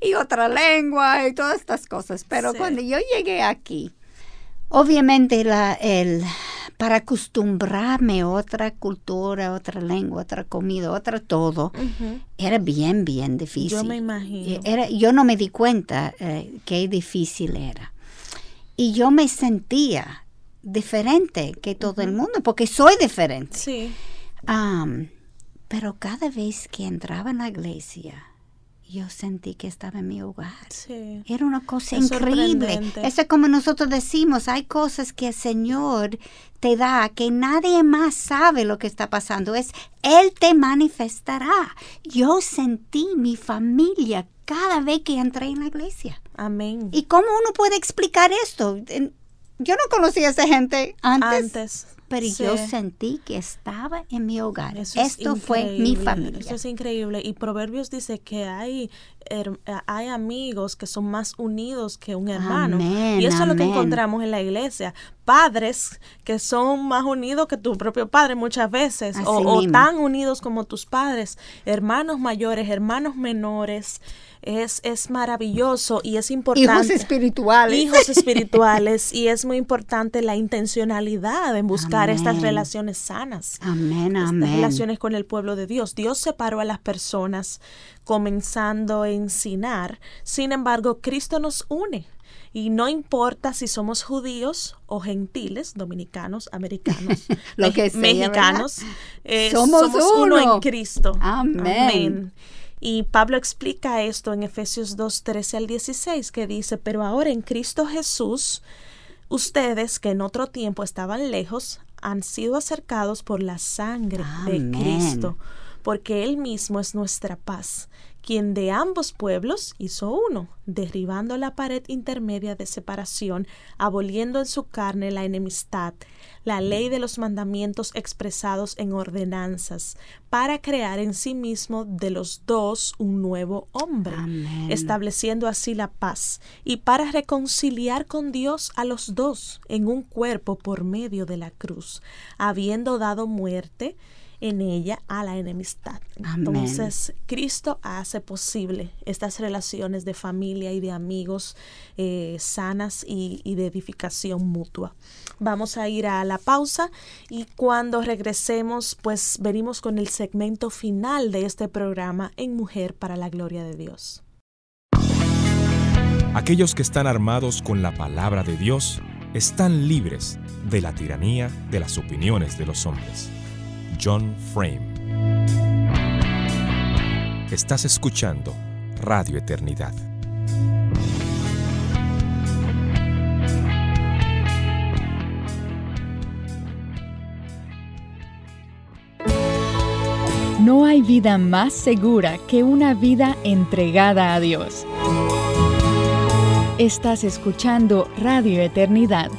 y otra lengua y todas estas cosas. Pero cuando yo llegué aquí, obviamente la, el para acostumbrarme a otra cultura, otra lengua, otra comida, otra todo, era bien, bien difícil. Yo me imagino. Era, yo no me di cuenta eh, qué difícil era. Y yo me sentía diferente que todo el mundo, porque soy diferente. Sí. pero cada vez que entraba en la iglesia, yo sentí que estaba en mi hogar. Era una cosa increíble. Eso es como nosotros decimos, hay cosas que el Señor te da que nadie más sabe lo que está pasando. Es Él te manifestará. Yo sentí mi familia cada vez que entré en la iglesia. Amén. ¿Y cómo uno puede explicar esto? Yo no conocía a esa gente antes. Antes pero yo sentí que estaba en mi hogar. Esto fue mi familia. Eso es increíble. Y Proverbios dice que hay, hay amigos que son más unidos que un hermano. y eso es lo que encontramos en la iglesia. Padres que son más unidos que tu propio padre muchas veces, o, tan unidos como tus padres. Hermanos mayores, hermanos menores es, es maravilloso y es importante. Hijos espirituales. Hijos espirituales. y es muy importante la intencionalidad en buscar estas relaciones sanas. Amén, estas relaciones con el pueblo de Dios. Dios separó a las personas comenzando a encinar. Sin embargo, Cristo nos une. Y no importa si somos judíos o gentiles, dominicanos, americanos, Lo que sea, mexicanos, eh, Somos uno uno. en Cristo. Amén. Y Pablo explica esto en Efesios 2, 13 al 16, que dice, pero ahora en Cristo Jesús, ustedes que en otro tiempo estaban lejos, han sido acercados por la sangre Amén. de Cristo, porque Él mismo es nuestra paz, quien de ambos pueblos hizo uno, derribando la pared intermedia de separación, aboliendo en su carne la enemistad, la ley de los mandamientos expresados en ordenanzas, para crear en sí mismo de los dos un nuevo hombre, Amén. estableciendo así la paz, y para reconciliar con Dios a los dos en un cuerpo por medio de la cruz, habiendo dado muerte en ella a la enemistad. Amén. Entonces, Cristo hace posible estas relaciones de familia y de amigos eh, sanas y, y de edificación mutua. Vamos a ir a la pausa y cuando regresemos, pues venimos con el segmento final de este programa en Mujer para la Gloria de Dios. Aquellos que están armados con la palabra de Dios están libres de la tiranía de las opiniones de los hombres. John Frame. Estás escuchando Radio Eternidad. No hay vida más segura que una vida entregada a Dios. Estás escuchando Radio Eternidad.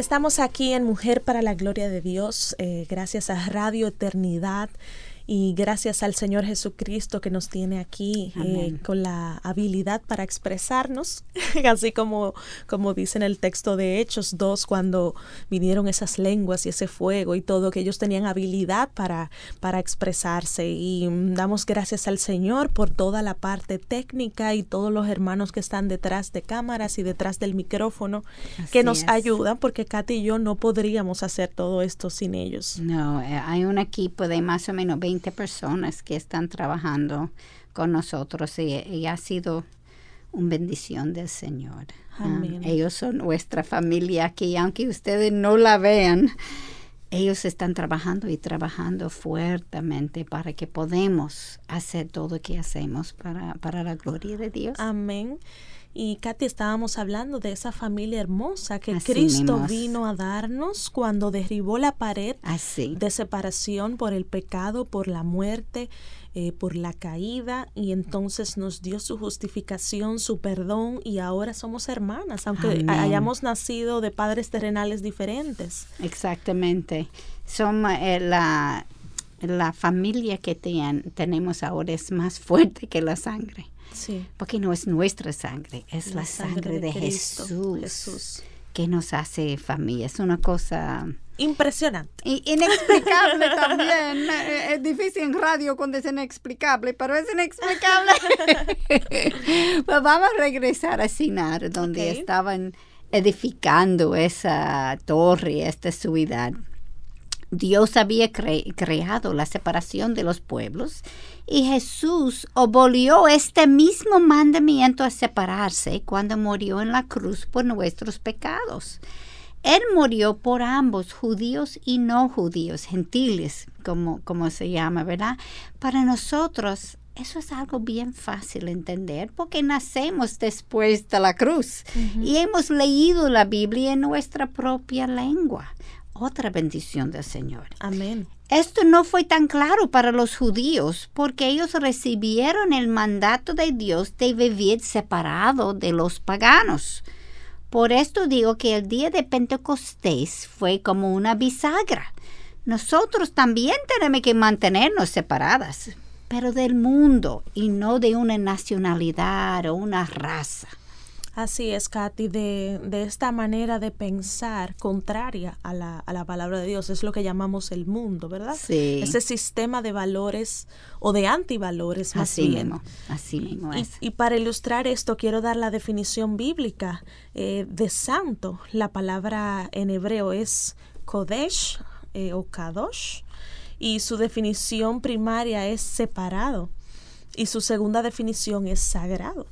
Estamos aquí en Mujer para la Gloria de Dios, eh, gracias a Radio Eternidad y gracias al Señor Jesucristo que nos tiene aquí eh, con la habilidad para expresarnos, así como, como dice en el texto de Hechos 2, cuando vinieron esas lenguas y ese fuego y todo, que ellos tenían habilidad para, para expresarse. Y mm, damos gracias al Señor por toda la parte técnica y todos los hermanos que están detrás de cámaras y detrás del micrófono que nos es. ayudan, porque Katy y yo no podríamos hacer todo esto sin ellos. No, eh, hay un equipo de más o menos 20 personas que están trabajando con nosotros y, y ha sido una bendición del Señor. Ah, ellos son nuestra familia aquí, aunque ustedes no la vean. Ellos están trabajando y trabajando fuertemente para que podamos hacer todo lo que hacemos para, para la gloria de Dios. Amén. Y Katy, estábamos hablando de esa familia hermosa que Así Cristo vino a darnos cuando derribó la pared Así. de separación por el pecado, por la muerte, eh, por la caída, y entonces nos dio su justificación, su perdón, y ahora somos hermanas, aunque Amén. hayamos nacido de padres terrenales diferentes. Exactamente. Somos eh, la, la familia que ten- tenemos ahora es más fuerte que la sangre. Sí. Porque no es nuestra sangre, es la, sangre, de, Cristo, Jesús, Jesús. que nos hace familia. Es una cosa Impresionante. inexplicable también. Es difícil en radio cuando es inexplicable, pero es inexplicable. pues vamos a regresar a Sinar, donde Ok. estaban edificando esa torre, esta ciudad. Dios había cre- creado la separación de los pueblos y Jesús abolió este mismo mandamiento a separarse cuando murió en la cruz por nuestros pecados. Él murió por ambos, judíos y no judíos, gentiles, como, como se llama, ¿verdad? Para nosotros eso es algo bien fácil de entender porque nacemos después de la cruz y hemos leído la Biblia en nuestra propia lengua. Otra bendición del Señor. Amén. Esto no fue tan claro para los judíos porque ellos recibieron el mandato de Dios de vivir separado de los paganos. Por esto digo que el día de Pentecostés fue como una bisagra. Nosotros también tenemos que mantenernos separadas, pero del mundo y no de una nacionalidad o una raza. Así es, Katy, de, de esta manera de pensar contraria a la, a la palabra de Dios, es lo que llamamos el mundo, ¿verdad? Sí. Ese sistema de valores o de antivalores más Así bien. mismo, así mismo Y, para ilustrar esto, quiero dar la definición bíblica eh, de santo. La palabra en hebreo es Kodesh eh, o Kadosh. y su definición primaria es separado y su segunda definición es sagrado.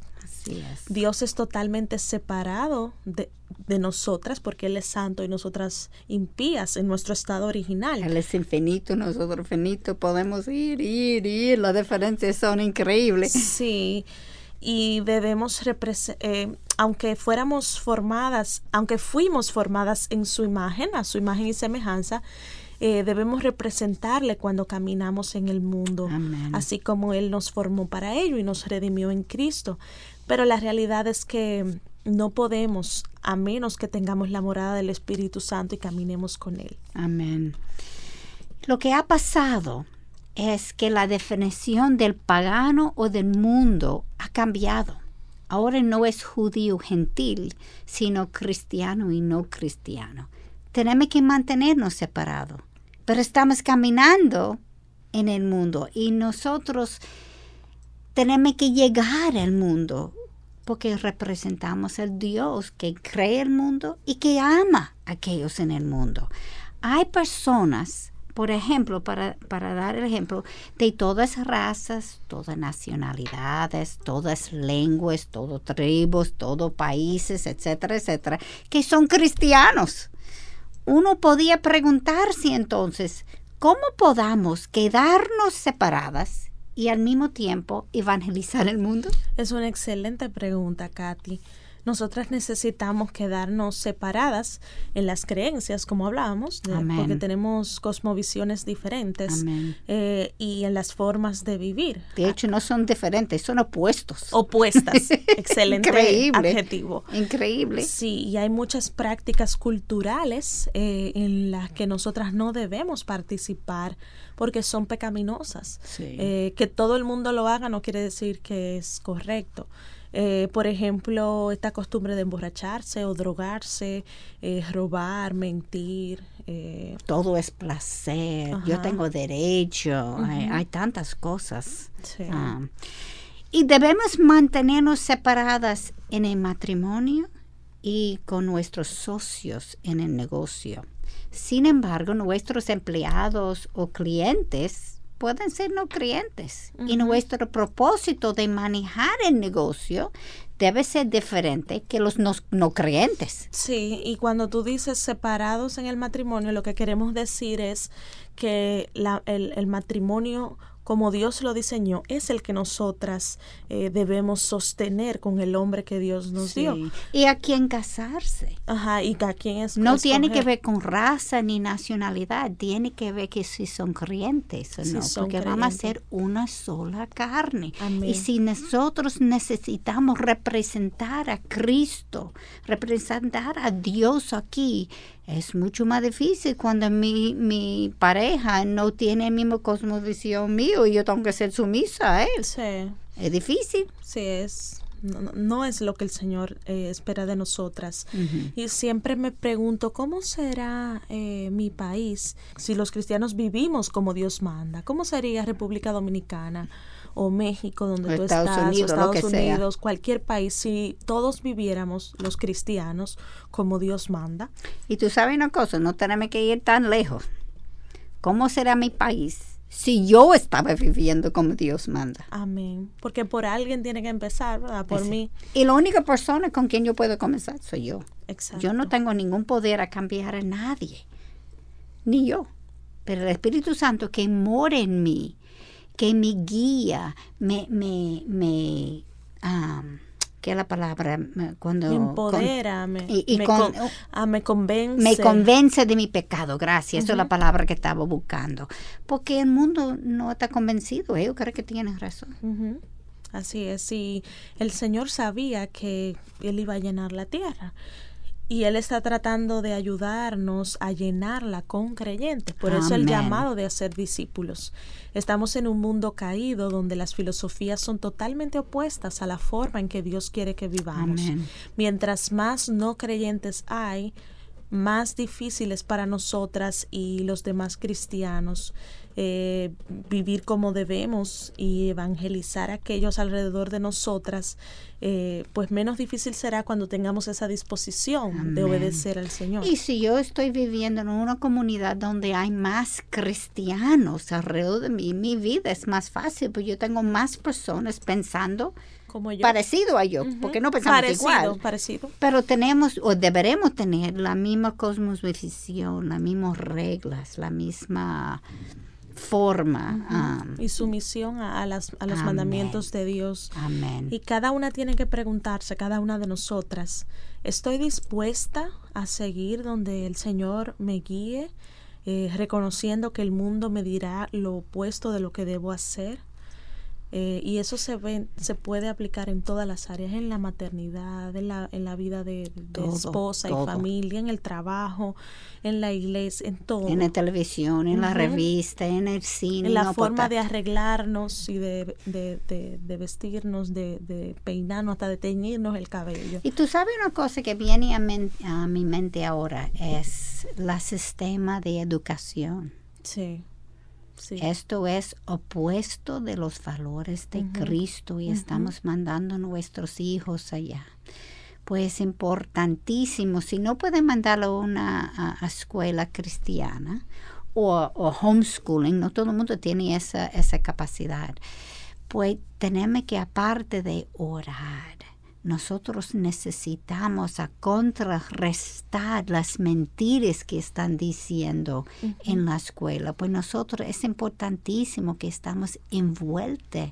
Dios es totalmente separado de, de nosotras porque Él es santo y nosotras impías en nuestro estado original. Él es infinito, nosotros finitos, podemos ir, ir, ir, las diferencias son increíbles. Sí, y debemos eh, aunque fuéramos formadas, aunque fuimos formadas en su imagen, a su imagen y semejanza, eh, debemos representarle cuando caminamos en el mundo, Amén. así como Él nos formó para ello y nos redimió en Cristo. Pero la realidad es que no podemos a menos que tengamos la morada del Espíritu Santo y caminemos con Él. Amén. Lo que ha pasado es que la definición del pagano o del mundo ha cambiado. Ahora no es judío gentil, sino cristiano y no cristiano. Tenemos que mantenernos separados, pero estamos caminando en el mundo y nosotros tenemos que llegar al mundo porque representamos el Dios que cree el mundo y que ama a aquellos en el mundo. Hay personas por ejemplo, para, para, dar el ejemplo, de todas razas, todas nacionalidades, todas lenguas, todas tribus, todos países, etcétera, etcétera, que son cristianos. Uno podía preguntarse entonces, ¿cómo podamos quedarnos separadas y al mismo tiempo evangelizar el mundo? Es una excelente pregunta, Katy nosotras necesitamos quedarnos separadas en las creencias, como hablábamos, de, porque tenemos cosmovisiones diferentes eh, y en las formas de vivir. De hecho, no son diferentes, son opuestos. Opuestas. Excelente Increíble. adjetivo. Increíble. Sí, y hay muchas prácticas culturales eh, en las que nosotras no debemos participar porque son pecaminosas. Sí. Eh, que todo el mundo lo haga no quiere decir que es correcto. Eh, por ejemplo, esta costumbre de emborracharse o drogarse, eh, robar, mentir. Eh. Todo es placer, Ajá. yo tengo derecho, uh -huh. hay, hay, tantas cosas. Sí. Ah. y debemos mantenernos separadas en el matrimonio y con nuestros socios en el negocio. Sin embargo, nuestros empleados o clientes pueden ser no creyentes. Uh -huh. Y nuestro propósito de manejar el negocio debe ser diferente que los no, no, creyentes. Sí, y cuando tú dices separados en el matrimonio, lo que queremos decir es que la, el, el matrimonio como Dios lo diseñó, es el que nosotras eh, debemos sostener con el hombre que Dios nos sí. dio. Y a quién casarse. Ajá, y a quién es No tiene que ver con raza ni nacionalidad, tiene que ver que si son creyentes o si no, porque creyentes. vamos a ser una sola carne. Amén. Y si nosotros necesitamos representar a Cristo, representar a Dios aquí, es mucho más difícil cuando mi, mi pareja no tiene el mismo cosmovisión mío y yo tengo que ser sumisa a él. Sí. Es difícil. Sí, es. No, no es lo que el Señor eh, espera de nosotras. Uh -huh. Y siempre me pregunto, ¿cómo será eh, mi país si los cristianos vivimos como Dios manda? ¿Cómo sería República Dominicana? O México, donde o tú Estados estás, Unidos, o Estados Unidos, sea. cualquier país, si todos viviéramos los cristianos como Dios manda. Y tú sabes una cosa, no tenemos que ir tan lejos. ¿Cómo será mi país si yo estaba viviendo como Dios manda? Amén. Porque por alguien tiene que empezar, ¿verdad? Por Ese. mí. Y la única persona con quien yo puedo comenzar soy yo. Exacto. Yo no tengo ningún poder a cambiar a nadie, ni yo. Pero el Espíritu Santo que mora en mí, que me guía, me, me, me um, ¿qué es la palabra? Cuando me empodera, con, me, y, y me, con, con, ah, me, convence. Me convence de mi pecado, gracias. Uh -huh. Esa es la palabra que estaba buscando. Porque el mundo no está convencido. Ellos creen que tienen razón. Así es, y el Señor sabía que Él iba a llenar la tierra. Y Él está tratando de ayudarnos a llenarla con creyentes. Por eso el llamado de hacer discípulos. Estamos en un mundo caído donde las filosofías son totalmente opuestas a la forma en que Dios quiere que vivamos. Amén. Mientras más no creyentes hay, más difícil es para nosotras y los demás cristianos eh, vivir como debemos y evangelizar a aquellos alrededor de nosotras, eh, pues menos difícil será cuando tengamos esa disposición de obedecer al Señor. Y si yo estoy viviendo en una comunidad donde hay más cristianos alrededor de mí, mi vida es más fácil, porque yo tengo más personas pensando como yo. parecido a yo, porque no pensamos parecido, igual. Parecido. Pero tenemos o deberemos tener la misma cosmovisión, las mismas reglas, la misma forma. um, y sumisión a, a las, a los Amén. mandamientos de Dios. amén. Y cada una tiene que preguntarse, cada una de nosotras, ¿estoy dispuesta a seguir donde el Señor me guíe, eh, reconociendo que el mundo me dirá lo opuesto de lo que debo hacer? Eh, y eso se ve, se puede aplicar en todas las áreas, en la maternidad, en la, en la vida de, de Todo, esposa todo. y familia, en el trabajo, en la iglesia, en todo. En la televisión, en la Ujú. revista, en el cine. en la no forma importa. de arreglarnos y de, de, de- vestirnos, de, peinarnos, hasta de teñirnos el cabello. Y tú sabes una cosa que viene a, men- a mi mente ahora, es el sistema de educación. Sí, sí. Esto es opuesto de los valores de Cristo y estamos mandando a nuestros hijos allá. Pues importantísimo, si no pueden mandarlo a una a- a escuela cristiana o, o homeschooling, no todo el mundo tiene esa, esa capacidad, pues tenemos que aparte de orar, nosotros necesitamos a contrarrestar las mentiras que están diciendo en la escuela. Pues nosotros es importantísimo que estamos envueltos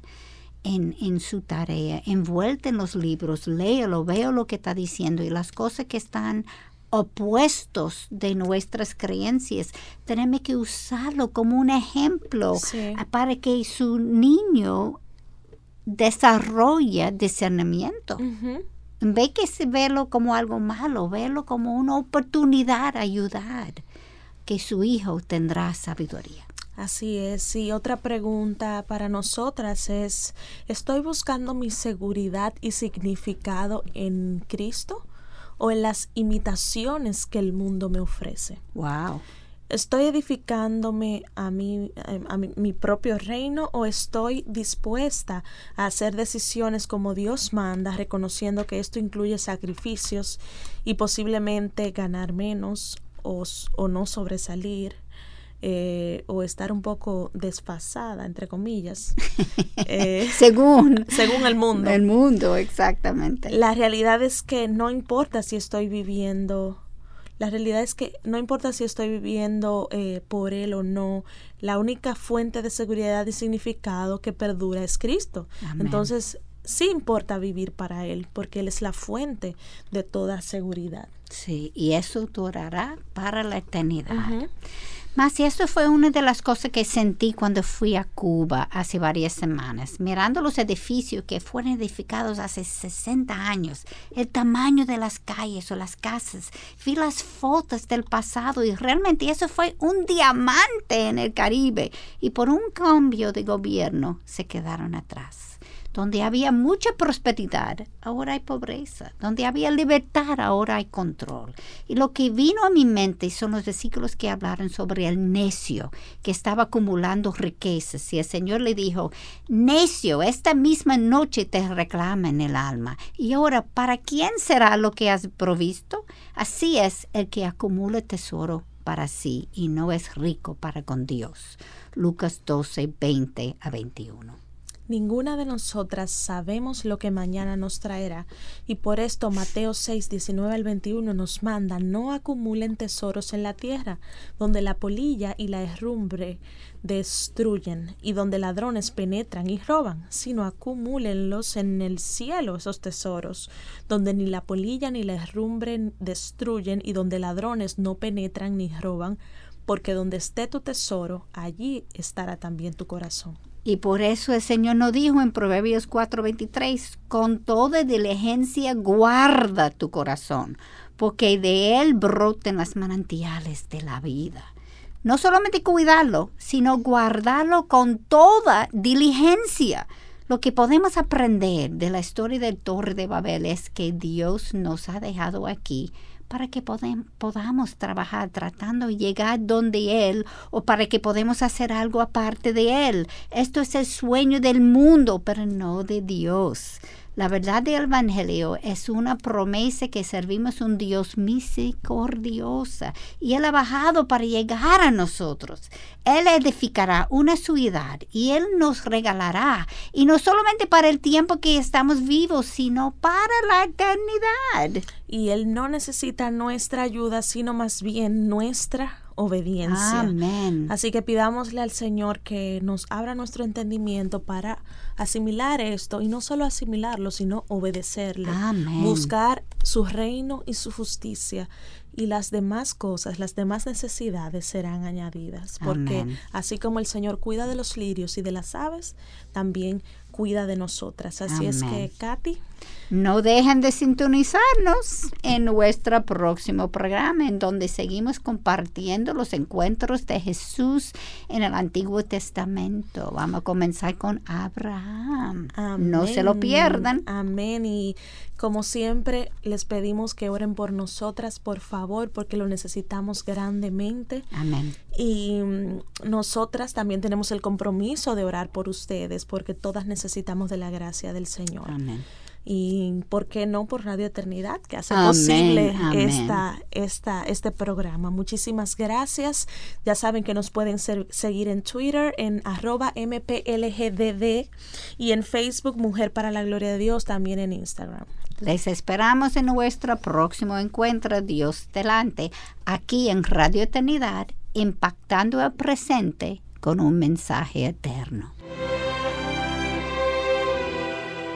en, en su tarea, envueltos en los libros, léelo, veo lo que está diciendo y las cosas que están opuestos de nuestras creencias, tenemos que usarlo como un ejemplo Sí. para que su niño desarrolle discernimiento. Ujú. En vez que se verlo como algo malo, verlo como una oportunidad a ayudar, que su hijo tendrá sabiduría. Así es. Y otra pregunta para nosotras es, ¿estoy buscando mi seguridad y significado en Cristo o en las imitaciones que el mundo me ofrece? Wow. ¿Estoy edificándome a mí, a mi, mi propio reino o estoy dispuesta a hacer decisiones como Dios manda, reconociendo que esto incluye sacrificios y posiblemente ganar menos o, o no sobresalir? eh, o estar un poco desfasada, entre comillas, eh, Según según el mundo. el mundo, exactamente. La realidad es que no importa si estoy viviendo, la realidad es que no importa si estoy viviendo eh, por Él o no, la única fuente de seguridad y significado que perdura es Cristo. Amén. Entonces, sí importa vivir para Él, porque Él es la fuente de toda seguridad. Sí, y eso durará para la eternidad. Más, y esto fue una de las cosas que sentí cuando fui a Cuba hace varias semanas, mirando los edificios que fueron edificados hace 60 años, el tamaño de las calles o las casas, vi las fotos del pasado y realmente eso fue un diamante en el Caribe y por un cambio de gobierno se quedaron atrás. Donde había mucha prosperidad, ahora hay pobreza. Donde había libertad, ahora hay control. Y lo que vino a mi mente son los versículos que hablaron sobre el necio que estaba acumulando riquezas. Y el Señor le dijo, necio, esta misma noche te reclama en el alma. Y ahora, ¿para quién será lo que has provisto? Así es el que acumula tesoro para sí y no es rico para con Dios. Lucas 12, 20 a 21. Ninguna de nosotras sabemos lo que mañana nos traerá, y por esto Mateo 6, 19 al 21 nos manda, no acumulen tesoros en la tierra, donde la polilla y la herrumbre destruyen, y donde ladrones penetran y roban, sino acumúlenlos en el cielo esos tesoros, donde ni la polilla ni la herrumbre destruyen, y donde ladrones no penetran ni roban, porque donde esté tu tesoro, allí estará también tu corazón. Y por eso el Señor nos dijo en Proverbios 4:23, con toda diligencia guarda tu corazón, porque de él broten las manantiales de la vida. No solamente cuidarlo, sino guardarlo con toda diligencia. Lo que podemos aprender de la historia del Torre de Babel es que Dios nos ha dejado aquí para que podamos trabajar tratando de llegar donde Él o para que podamos hacer algo aparte de Él. Esto es el sueño del mundo, pero no de Dios. La verdad del Evangelio es una promesa que servimos un Dios misericordioso y Él ha bajado para llegar a nosotros. Él edificará una ciudad y Él nos regalará, y no solamente para el tiempo que estamos vivos, sino para la eternidad. Y Él no necesita nuestra ayuda, sino más bien nuestra obediencia. Amén. Así que pidámosle al Señor que nos abra nuestro entendimiento para asimilar esto y no solo asimilarlo, sino obedecerle. Amén. Buscar su reino y su justicia y las demás cosas, las demás necesidades serán añadidas, porque así como el Señor cuida de los lirios y de las aves, también cuida de nosotras. Así es que, Katy. No dejen de sintonizarnos en nuestro próximo programa, en donde seguimos compartiendo los encuentros de Jesús en el Antiguo Testamento. Vamos a comenzar con Abraham. No se lo pierdan. Amén. Y como siempre, les pedimos que oren por nosotras, por favor, porque lo necesitamos grandemente. Amén. Y mm, nosotras también tenemos el compromiso de orar por ustedes, porque todas necesitamos de la gracia del Señor. Amén y por qué no por Radio Eternidad que hace posible esta, esta, este programa. Muchísimas gracias. Ya saben que nos pueden seguir en Twitter en arroba mplgdd y en Facebook Mujer para la Gloria de Dios, también en Instagram. Les esperamos en nuestro próximo encuentro Dios delante, aquí en Radio Eternidad, impactando el presente con un mensaje eterno.